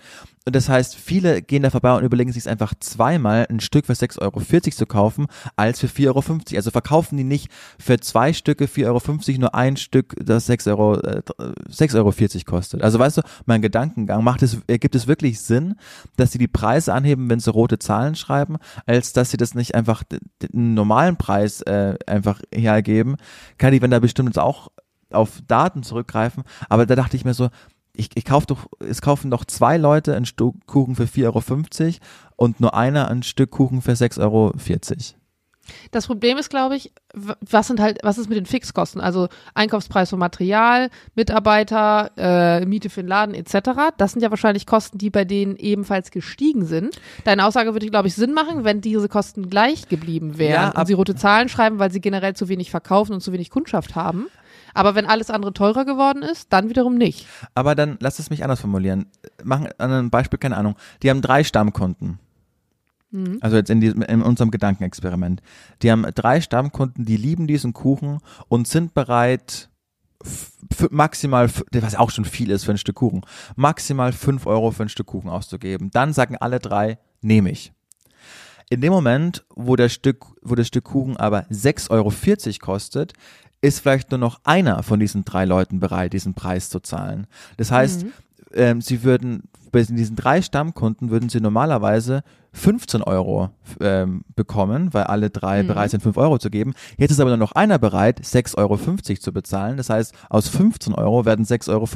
Und das heißt, viele gehen da vorbei und überlegen sich einfach zweimal ein Stück für 6,40 Euro zu kaufen, als für 4,50 Euro. Also verkaufen die nicht für zwei Stücke 4,50 Euro nur ein Stück, das 6,40 Euro, äh, 6,40 Euro kostet. Also weißt du, mein Gedankengang macht es, gibt es wirklich Sinn, dass sie die Preise anheben, wenn sie rote Zahlen schreiben, als dass sie das nicht einfach den normalen Preis äh, einfach hergeben. Kann ich, wenn da bestimmt auch auf Daten zurückgreifen, aber da dachte ich mir so, ich, ich kauf doch, es kaufen doch zwei Leute ein Stück Kuchen für 4,50 Euro und nur einer ein Stück Kuchen für 6,40 Euro. Das Problem ist, glaube ich, was sind halt, was ist mit den Fixkosten? Also Einkaufspreis für Material, Mitarbeiter, äh, Miete für den Laden etc. Das sind ja wahrscheinlich Kosten, die bei denen ebenfalls gestiegen sind. Deine Aussage würde, glaube ich, Sinn machen, wenn diese Kosten gleich geblieben wären Ja, und sie rote Zahlen schreiben, weil sie generell zu wenig verkaufen und zu wenig Kundschaft haben. Aber wenn alles andere teurer geworden ist, dann wiederum nicht. Aber dann lass es mich anders formulieren. Machen an einem Beispiel, keine Ahnung. Die haben drei Stammkunden. Also jetzt in, diesem, in unserem Gedankenexperiment. Die haben drei Stammkunden, die lieben diesen Kuchen und sind bereit, maximal, was auch schon viel ist für ein Stück Kuchen, maximal fünf Euro für ein Stück Kuchen auszugeben. Dann sagen alle drei, nehme ich. In dem Moment, wo das Stück, wo das Stück Kuchen aber 6,40 Euro kostet, ist vielleicht nur noch einer von diesen drei Leuten bereit, diesen Preis zu zahlen. Das heißt, ähm, sie würden, bei diesen drei Stammkunden würden sie normalerweise 15 Euro ähm, bekommen, weil alle drei bereit sind, 5 Euro zu geben. Jetzt ist aber nur noch einer bereit, 6,50 Euro zu bezahlen. Das heißt, aus 15 Euro werden 6,50 Euro.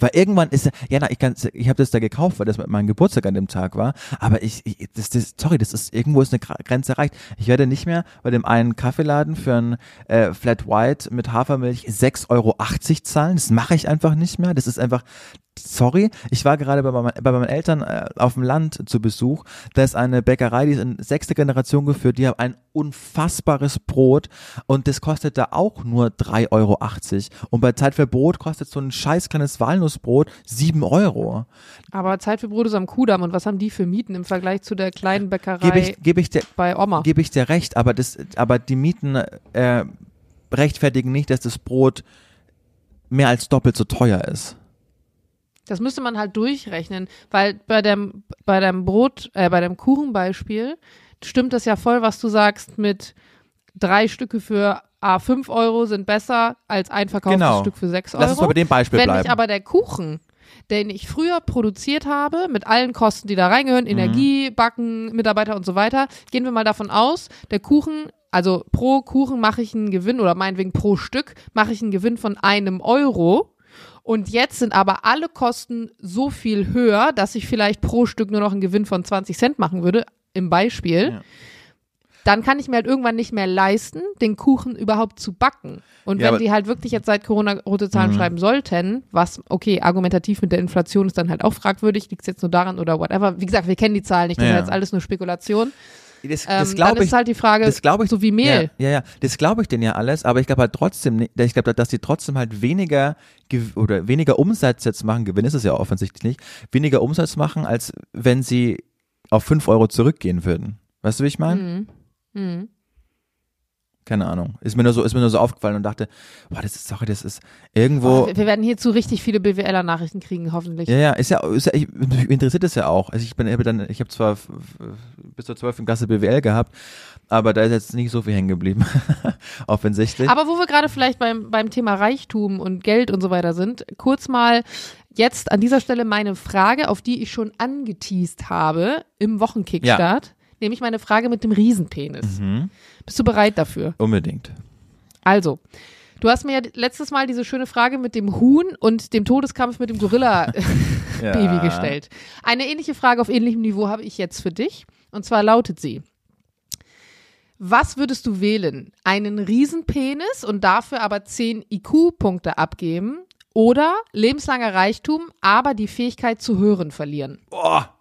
Weil irgendwann ist ja, na, ich kann, ich habe das da gekauft, weil das mit meinem Geburtstag an dem Tag war. Aber ich, ich das, das, sorry, das ist irgendwo ist eine Grenze erreicht. Ich werde nicht mehr bei dem einen Kaffeeladen für ein äh, Flat White mit Hafermilch 6,80 Euro zahlen. Das mache ich einfach nicht mehr. Das ist einfach, sorry. Ich war gerade bei, meinen- bei meinen Eltern äh, auf dem Land zu Besuch. Da ist eine Bäckerei, die ist in sechste Generation geführt. Die haben ein unfassbares Brot und das kostet da auch nur 3,80 Euro. Und bei Zeit für Brot kostet so ein scheiß kleines Walnussbrot 7 Euro. Aber Zeit für Brot ist am Kudamm und was haben die für Mieten im Vergleich zu der kleinen Bäckerei Gebe ich, gebe ich dir, bei Oma? gebe ich dir recht, aber das, aber die Mieten äh, rechtfertigen nicht, dass das Brot mehr als doppelt so teuer ist. Das müsste man halt durchrechnen, weil bei dem, bei dem Brot, äh, bei dem Kuchenbeispiel stimmt das ja voll, was du sagst mit drei Stücke für A 5 Euro sind besser als ein verkauftes Genau. Stück für 6 Euro. Lass uns mal bei dem Beispiel Wenn bleiben. mich aber der Kuchen, den ich früher produziert habe, mit allen Kosten, die da reingehören, Energie, Backen, Mitarbeiter und so weiter, gehen wir mal davon aus, der Kuchen, also pro Kuchen mache ich einen Gewinn oder meinetwegen pro Stück mache ich einen Gewinn von einem Euro. Und jetzt sind aber alle Kosten so viel höher, dass ich vielleicht pro Stück nur noch einen Gewinn von 20 Cent machen würde, im Beispiel. Ja. Dann kann ich mir halt irgendwann nicht mehr leisten, den Kuchen überhaupt zu backen. Und Ja, wenn die halt wirklich jetzt seit Corona rote Zahlen Mhm. schreiben sollten, was, okay, argumentativ mit der Inflation ist dann halt auch fragwürdig, liegt es jetzt nur daran oder whatever. Wie gesagt, wir kennen die Zahlen nicht, das Ja. ist jetzt alles nur Spekulation. Das, Ähm, das glaube ist ich. halt die Frage, das glaube ich, so wie Mehl. Ja, ja, ja. das glaube ich denen ja alles, aber ich glaube halt trotzdem, ich glaube, dass die trotzdem halt weniger oder weniger Umsatz jetzt machen, Gewinn ist es ja offensichtlich nicht, weniger Umsatz machen, als wenn sie auf 5 Euro zurückgehen würden. Weißt du, wie ich meine? Mhm. Mhm. Keine Ahnung. Ist mir nur so, ist mir nur so aufgefallen und dachte, boah, das ist, sorry, das ist irgendwo. Oh, wir werden hierzu richtig viele BWLer-Nachrichten kriegen, hoffentlich. Ja, ja, ist ja, ist ja ich, mich interessiert es ja auch. Also ich bin ich hab dann, ich habe zwar bis zur 12. Klasse BWL gehabt, aber da ist jetzt nicht so viel hängen geblieben. Offensichtlich. Aber wo wir gerade vielleicht beim, beim Thema Reichtum und Geld und so weiter sind, kurz mal jetzt an dieser Stelle meine Frage, auf die ich schon angeteased habe im Wochenkickstart, nämlich meine Frage mit dem Riesenpenis. mhm. Bist du bereit dafür? Unbedingt. Also, du hast mir ja letztes Mal diese schöne Frage mit dem Huhn und dem Todeskampf mit dem Gorilla-Baby Ja. gestellt. Eine ähnliche Frage auf ähnlichem Niveau habe ich jetzt für dich. Und zwar lautet sie. Was würdest du wählen? Einen Riesenpenis und dafür aber 10 IQ-Punkte abgeben oder lebenslanger Reichtum, aber die Fähigkeit zu hören verlieren? Boah.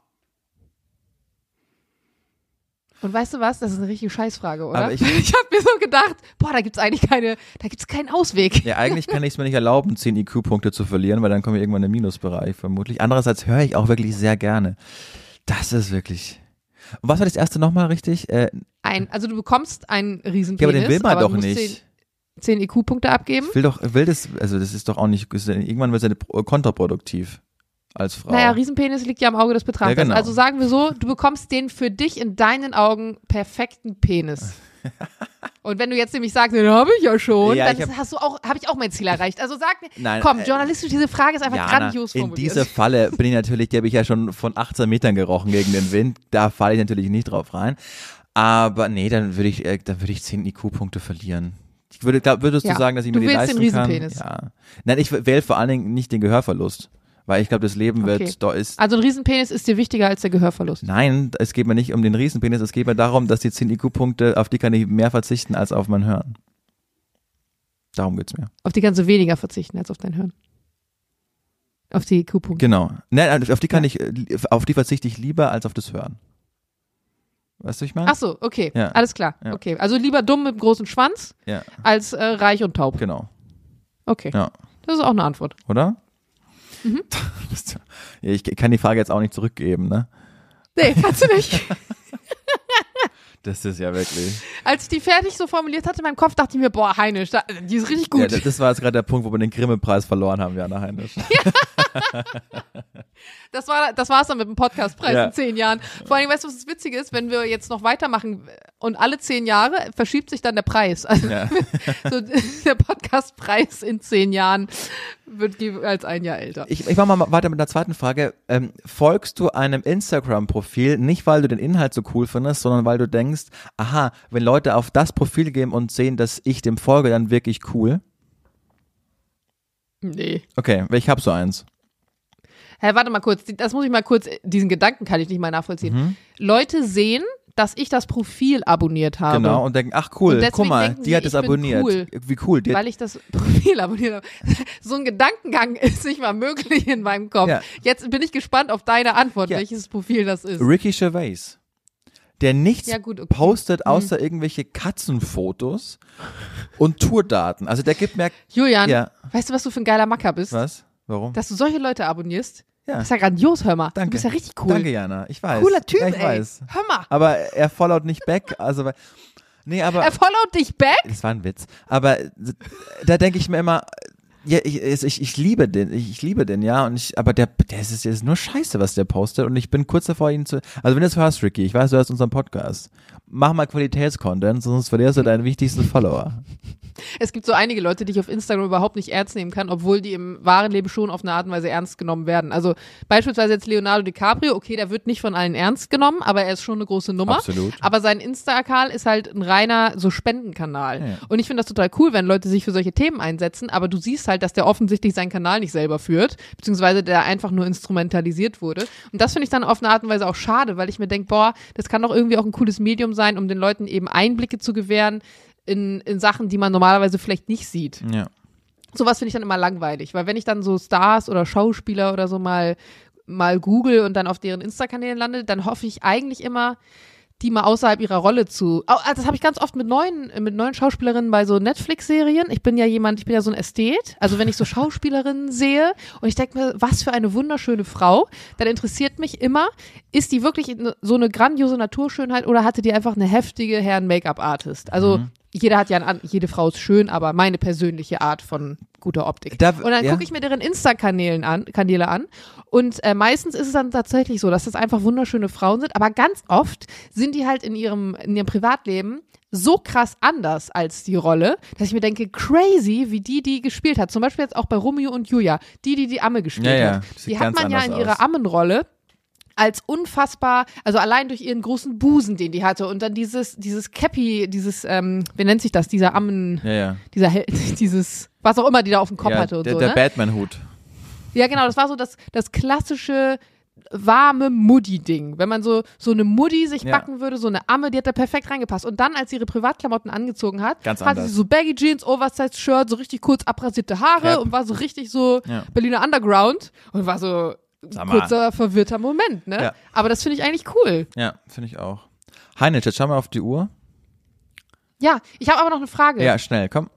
Und weißt du was? Das ist eine richtige Scheißfrage, oder? Aber ich- ich habe mir so gedacht, boah, da gibt's eigentlich keine, da gibt's keinen Ausweg. Ja, eigentlich kann ich es mir nicht erlauben, 10 IQ-Punkte zu verlieren, weil dann komme ich irgendwann in den Minusbereich vermutlich. Andererseits höre ich auch wirklich sehr gerne. Das ist wirklich. Und was war das erste nochmal richtig? Äh, Ein, also du bekommst einen Riesenpenis. ja, aber den will man doch nicht. 10 IQ-Punkte abgeben. Ich will doch, will das, also das ist doch auch nicht, irgendwann wird es ja pro- kontraproduktiv als Frau. Naja, Riesenpenis liegt ja am Auge des Betrachters. Ja, genau. Also sagen wir so, du bekommst den für dich in deinen Augen perfekten Penis. Und wenn du jetzt nämlich sagst, den habe ich ja schon, Ja, dann hab- hast du auch, habe ich auch mein Ziel erreicht. Also sag mir, Nein, komm, äh, journalistisch, diese Frage ist einfach Jana, grandios in formuliert. dieser Falle bin ich natürlich, die habe ich ja schon von 18 Metern gerochen gegen den Wind. Da falle ich natürlich nicht drauf rein. Aber nee, dann würde ich, äh, dann würde ich 10 IQ-Punkte verlieren. Ich würde, glaub, würdest Ja, du sagen, dass ich du mir die wählst den leisten kann? Riesenpenis. Ja. Nein, ich wähle vor allen Dingen nicht den Gehörverlust. Weil ich glaube, das Leben wird, Okay. da ist, also ein Riesenpenis ist dir wichtiger als der Gehörverlust. nein, es geht mir nicht um den Riesenpenis, es geht mir darum, dass die 10 IQ-Punkte, auf die kann ich mehr verzichten als auf mein Hören. Darum geht's mir. Auf die kannst du weniger verzichten als auf dein Hören. Auf die IQ-Punkte. Genau. Nein, auf die kann ich, äh, auf die verzichte ich lieber als auf das Hören. Weißt du, ich meine? Ach so, okay, Ja. alles klar. Ja. Okay, also lieber dumm mit einem großen Schwanz Ja, als äh, reich und taub. genau. Okay, Ja. das ist auch eine Antwort. Oder? Mhm. Ja, ich kann die Frage jetzt auch nicht zurückgeben, ne? Nee, kannst du nicht. Das ist ja wirklich. Als ich die fertig so formuliert hatte in meinem Kopf, dachte ich mir, boah, Heinisch, die ist richtig Ja, gut. das- das war jetzt gerade der Punkt, wo wir den Grimme-Preis verloren haben, Jana Heinisch. Das war das war's dann mit dem Podcastpreis Ja. in zehn Jahren. Vor allem, weißt du, was das Witzige ist, wenn wir jetzt noch weitermachen und alle zehn Jahre verschiebt sich dann der Preis. Also Ja. so, der Podcastpreis in zehn Jahren wird jeweils ein Jahr älter. Ich, ich mache mal weiter mit der zweiten Frage. Ähm, folgst du einem Instagram-Profil nicht, weil du den Inhalt so cool findest, sondern weil du denkst, aha, wenn Leute auf das Profil gehen und sehen, dass ich dem folge, dann wirklich cool? Nee. Okay, ich habe so eins. Hä, warte mal kurz, das muss ich mal kurz, diesen Gedanken kann ich nicht mal nachvollziehen. Mhm. Leute sehen, dass ich das Profil abonniert habe. Genau, und denken, ach cool, guck mal, die die, hat es abonniert. cool. Wie cool. Die weil ich das Profil abonniert habe. So ein Gedankengang ist nicht mal möglich in meinem Kopf. Ja. Jetzt bin ich gespannt auf deine Antwort, Ja. welches Profil das ist. Ricky Gervais, der nichts Ja, gut, okay. postet außer irgendwelche Katzenfotos und Tourdaten. Also der gibt mir, Julian, Ja. weißt du, was du für ein geiler Macker bist? was? Warum? Dass du solche Leute abonnierst? Ja. Das ist ja grandios, hör mal. Du Danke. bist ja richtig cool. Danke, Jana. Ich weiß. Cooler Typ, ja, ich ey. weiß. Hör mal. Aber er followt nicht back. Also, nee, aber. Er followt dich back? das war ein Witz. Aber da denke ich mir immer, ja, ich, ich, ich liebe den, ich, ich liebe den, ja, und ich, aber der, der ist, der ist nur Scheiße, was der postet, und ich bin kurz davor, ihn zu, also wenn du es hörst, Ricky, ich weiß, du hörst unseren Podcast, mach mal Qualitätscontent, sonst verlierst du deinen wichtigsten Follower. Es gibt so einige Leute, die ich auf Instagram überhaupt nicht ernst nehmen kann, obwohl die im wahren Leben schon auf eine Art und Weise ernst genommen werden. Also beispielsweise jetzt Leonardo DiCaprio, okay, der wird nicht von allen ernst genommen, aber er ist schon eine große Nummer. Absolut. Aber sein Insta-Kanal ist halt ein reiner so Spendenkanal. Ja. Und ich finde das total cool, wenn Leute sich für solche Themen einsetzen, aber du siehst halt, dass der offensichtlich seinen Kanal nicht selber führt, beziehungsweise der einfach nur instrumentalisiert wurde. Und das finde ich dann auf eine Art und Weise auch schade, weil ich mir denke, boah, das kann doch irgendwie auch ein cooles Medium sein, um den Leuten eben Einblicke zu gewähren in, in Sachen, die man normalerweise vielleicht nicht sieht. Ja. Sowas finde ich dann immer langweilig, weil wenn ich dann so Stars oder Schauspieler oder so mal mal google und dann auf deren Insta-Kanälen lande, dann hoffe ich eigentlich immer, die mal außerhalb ihrer Rolle zu. Also Das habe ich ganz oft mit neuen, mit neuen Schauspielerinnen bei so Netflix-Serien. Ich bin ja jemand, ich bin ja so ein Ästhet. Also wenn ich so Schauspielerinnen sehe und ich denke mir, was für eine wunderschöne Frau, dann interessiert mich immer, ist die wirklich so eine grandiose Naturschönheit oder hatte die einfach eine heftige Herren-Make-up-Artist? Also jeder hat ja, ein, an- jede Frau ist schön, aber meine persönliche Art von guter Optik. Da- und dann ja. gucke ich mir deren Insta-Kanälen an, Kanäle an. Und äh, meistens ist es dann tatsächlich so, dass das einfach wunderschöne Frauen sind. Aber ganz oft sind die halt in ihrem, in ihrem Privatleben so krass anders als die Rolle, dass ich mir denke, crazy, wie die die gespielt hat. Zum Beispiel jetzt auch bei Romeo und Julia, die, die die Amme gespielt Ja, ja, hat. das Die hat man ja in ihrer aus. Ammenrolle als unfassbar, also allein durch ihren großen Busen, den die hatte und dann dieses, dieses Cappy, dieses, ähm, wie nennt sich das, dieser Ammen, Ja, ja. dieser, Hel- dieses, was auch immer die da auf dem Kopf ja hatte und der, so, der ne? Batman-Hut. Ja, genau, das war so das, das klassische warme Muddy-Ding. Wenn man so, so eine Muddy sich Ja. backen würde, so eine Amme, die hat da perfekt reingepasst. Und dann, als sie ihre Privatklamotten angezogen hat, Ganz hatte anders. sie so Baggy Jeans, Oversized Shirt, so richtig kurz abrasierte Haare Cap. und war so richtig so Ja. Berliner Underground und war so Sag mal. kurzer verwirrter Moment, ne? Ja. Aber das finde ich eigentlich cool. Ja, finde ich auch. Heinrich, jetzt schau mal auf die Uhr. Ja, ich habe aber noch eine Frage. Ja, schnell, komm.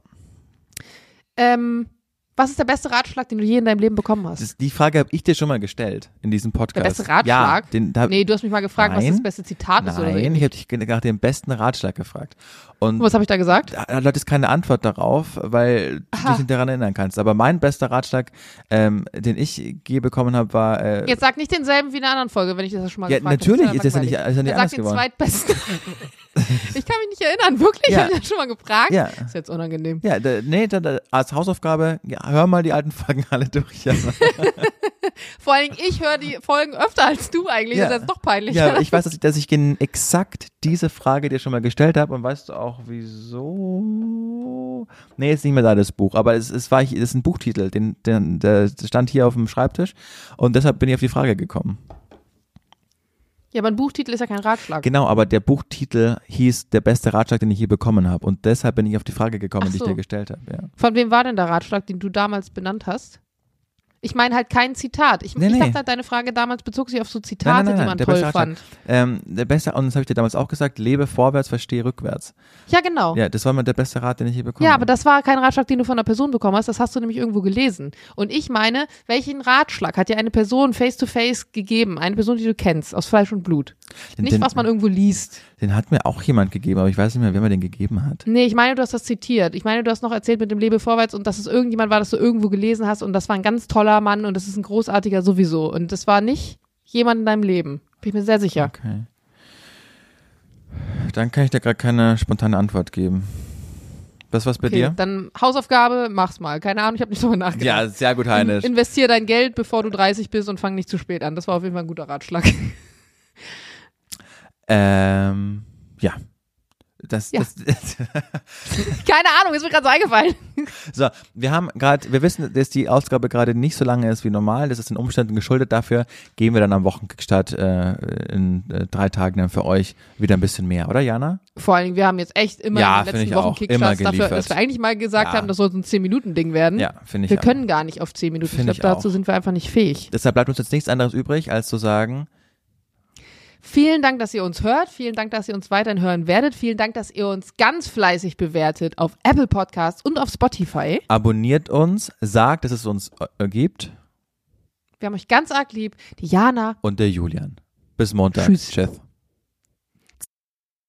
Ähm, Was ist der beste Ratschlag, den du je in deinem Leben bekommen hast? Das, die Frage habe ich dir schon mal gestellt in diesem der Podcast. beste Ratschlag? Ja, den, da, nee, du hast mich mal gefragt, was Nein. das beste Zitat ist oder so. Nein, ich habe dich nach dem besten Ratschlag gefragt. Und Was habe ich da gesagt? da da hattest keine Antwort darauf, weil du Aha. dich nicht daran erinnern kannst. Aber mein bester Ratschlag, ähm, den ich bekommen habe, war äh, Jetzt sag nicht denselben wie in einer anderen Folge, wenn ich das schon mal Ja, gefragt natürlich habe. ist das ja nicht- ist ja nicht anders sag den geworden. zweitbesten. ich kann mich nicht erinnern, wirklich? Ja. Hab ich das schon mal gefragt? Ja. Ist jetzt unangenehm. ja, da, nee, da, da, als Hausaufgabe, ja, hör mal die alten Folgen alle durch. Ja, Vor allen Dingen, ich höre die Folgen öfter als du eigentlich. Ja. Das ist jetzt doch peinlich. ja ich weiß, dass ich, dass ich exakt diese Frage dir schon mal gestellt habe und weißt du auch, wieso? Nee, ist nicht mehr da das Buch, aber es, es war es ist ein Buchtitel, den, den, der stand hier auf dem Schreibtisch und deshalb bin ich auf die Frage gekommen. Ja, aber ein Buchtitel ist ja kein Ratschlag. Genau, aber der Buchtitel hieß der beste Ratschlag, den ich je bekommen habe und deshalb bin ich auf die Frage gekommen, Ach die ich so. dir gestellt habe. Ja. Von wem war denn der Ratschlag, den du damals benannt hast? Ich meine halt kein Zitat. Ich, Nee, ich nee. dachte halt, deine Frage damals bezog sich auf so Zitate, Nein, nein, nein, die man der toll fand. Ähm, der beste, und das habe ich dir damals auch gesagt, lebe vorwärts, verstehe rückwärts. Ja, genau. Ja, das war mal der beste Rat, den ich je bekommen Ja, habe. aber das war kein Ratschlag, den du von einer Person bekommen hast. Das hast du nämlich irgendwo gelesen. Und ich meine, welchen Ratschlag hat dir eine Person face to face gegeben? Eine Person, die du kennst, aus Fleisch und Blut. Den- Nicht, den- was man irgendwo liest. Den hat mir auch jemand gegeben, aber ich weiß nicht mehr, wer mir den gegeben hat. Nee, ich meine, du hast das zitiert. Ich meine, du hast noch erzählt mit dem Lebe vorwärts und dass es irgendjemand war, das du irgendwo gelesen hast und das war ein ganz toller Mann und das ist ein großartiger sowieso. Und das war nicht jemand in deinem Leben. Bin ich mir sehr sicher. Okay. Dann kann ich dir gerade keine spontane Antwort geben. Was war's bei Okay, dir? dann Hausaufgabe, mach's mal. Keine Ahnung, ich habe nicht drüber nachgedacht. Ja, sehr gut, Heinisch. In, investier dein Geld, bevor du 30 bist und fang nicht zu spät an. Das war auf jeden Fall ein guter Ratschlag. Ähm, ja. Das, Ja. das, Keine Ahnung, ist mir gerade so eingefallen. so, wir haben gerade, wir wissen, dass die Ausgabe gerade nicht so lange ist wie normal. Das ist den Umständen geschuldet. Dafür gehen wir dann am Wochenkickstart äh, in äh, drei Tagen dann für euch wieder ein bisschen mehr, oder Jana? Vor allen Dingen, wir haben jetzt echt immer Ja, in den letzten ich Immer dafür, dass wir eigentlich mal gesagt Ja. haben, das soll so ein 10-Minuten-Ding werden. Ja, finde ich wir auch. können gar nicht auf 10 Minuten. Ich Finde glaube, ich dazu sind wir einfach nicht fähig. Deshalb bleibt uns jetzt nichts anderes übrig, als zu sagen, Vielen Dank, dass ihr uns hört. Vielen Dank, dass ihr uns weiterhin hören werdet. Vielen Dank, dass ihr uns ganz fleißig bewertet auf Apple Podcasts und auf Spotify. abonniert uns, sagt, dass es uns äh, gibt Wir haben euch ganz arg lieb. Die Jana. und der Julian. Bis Montag. Tschüss. Tschüss.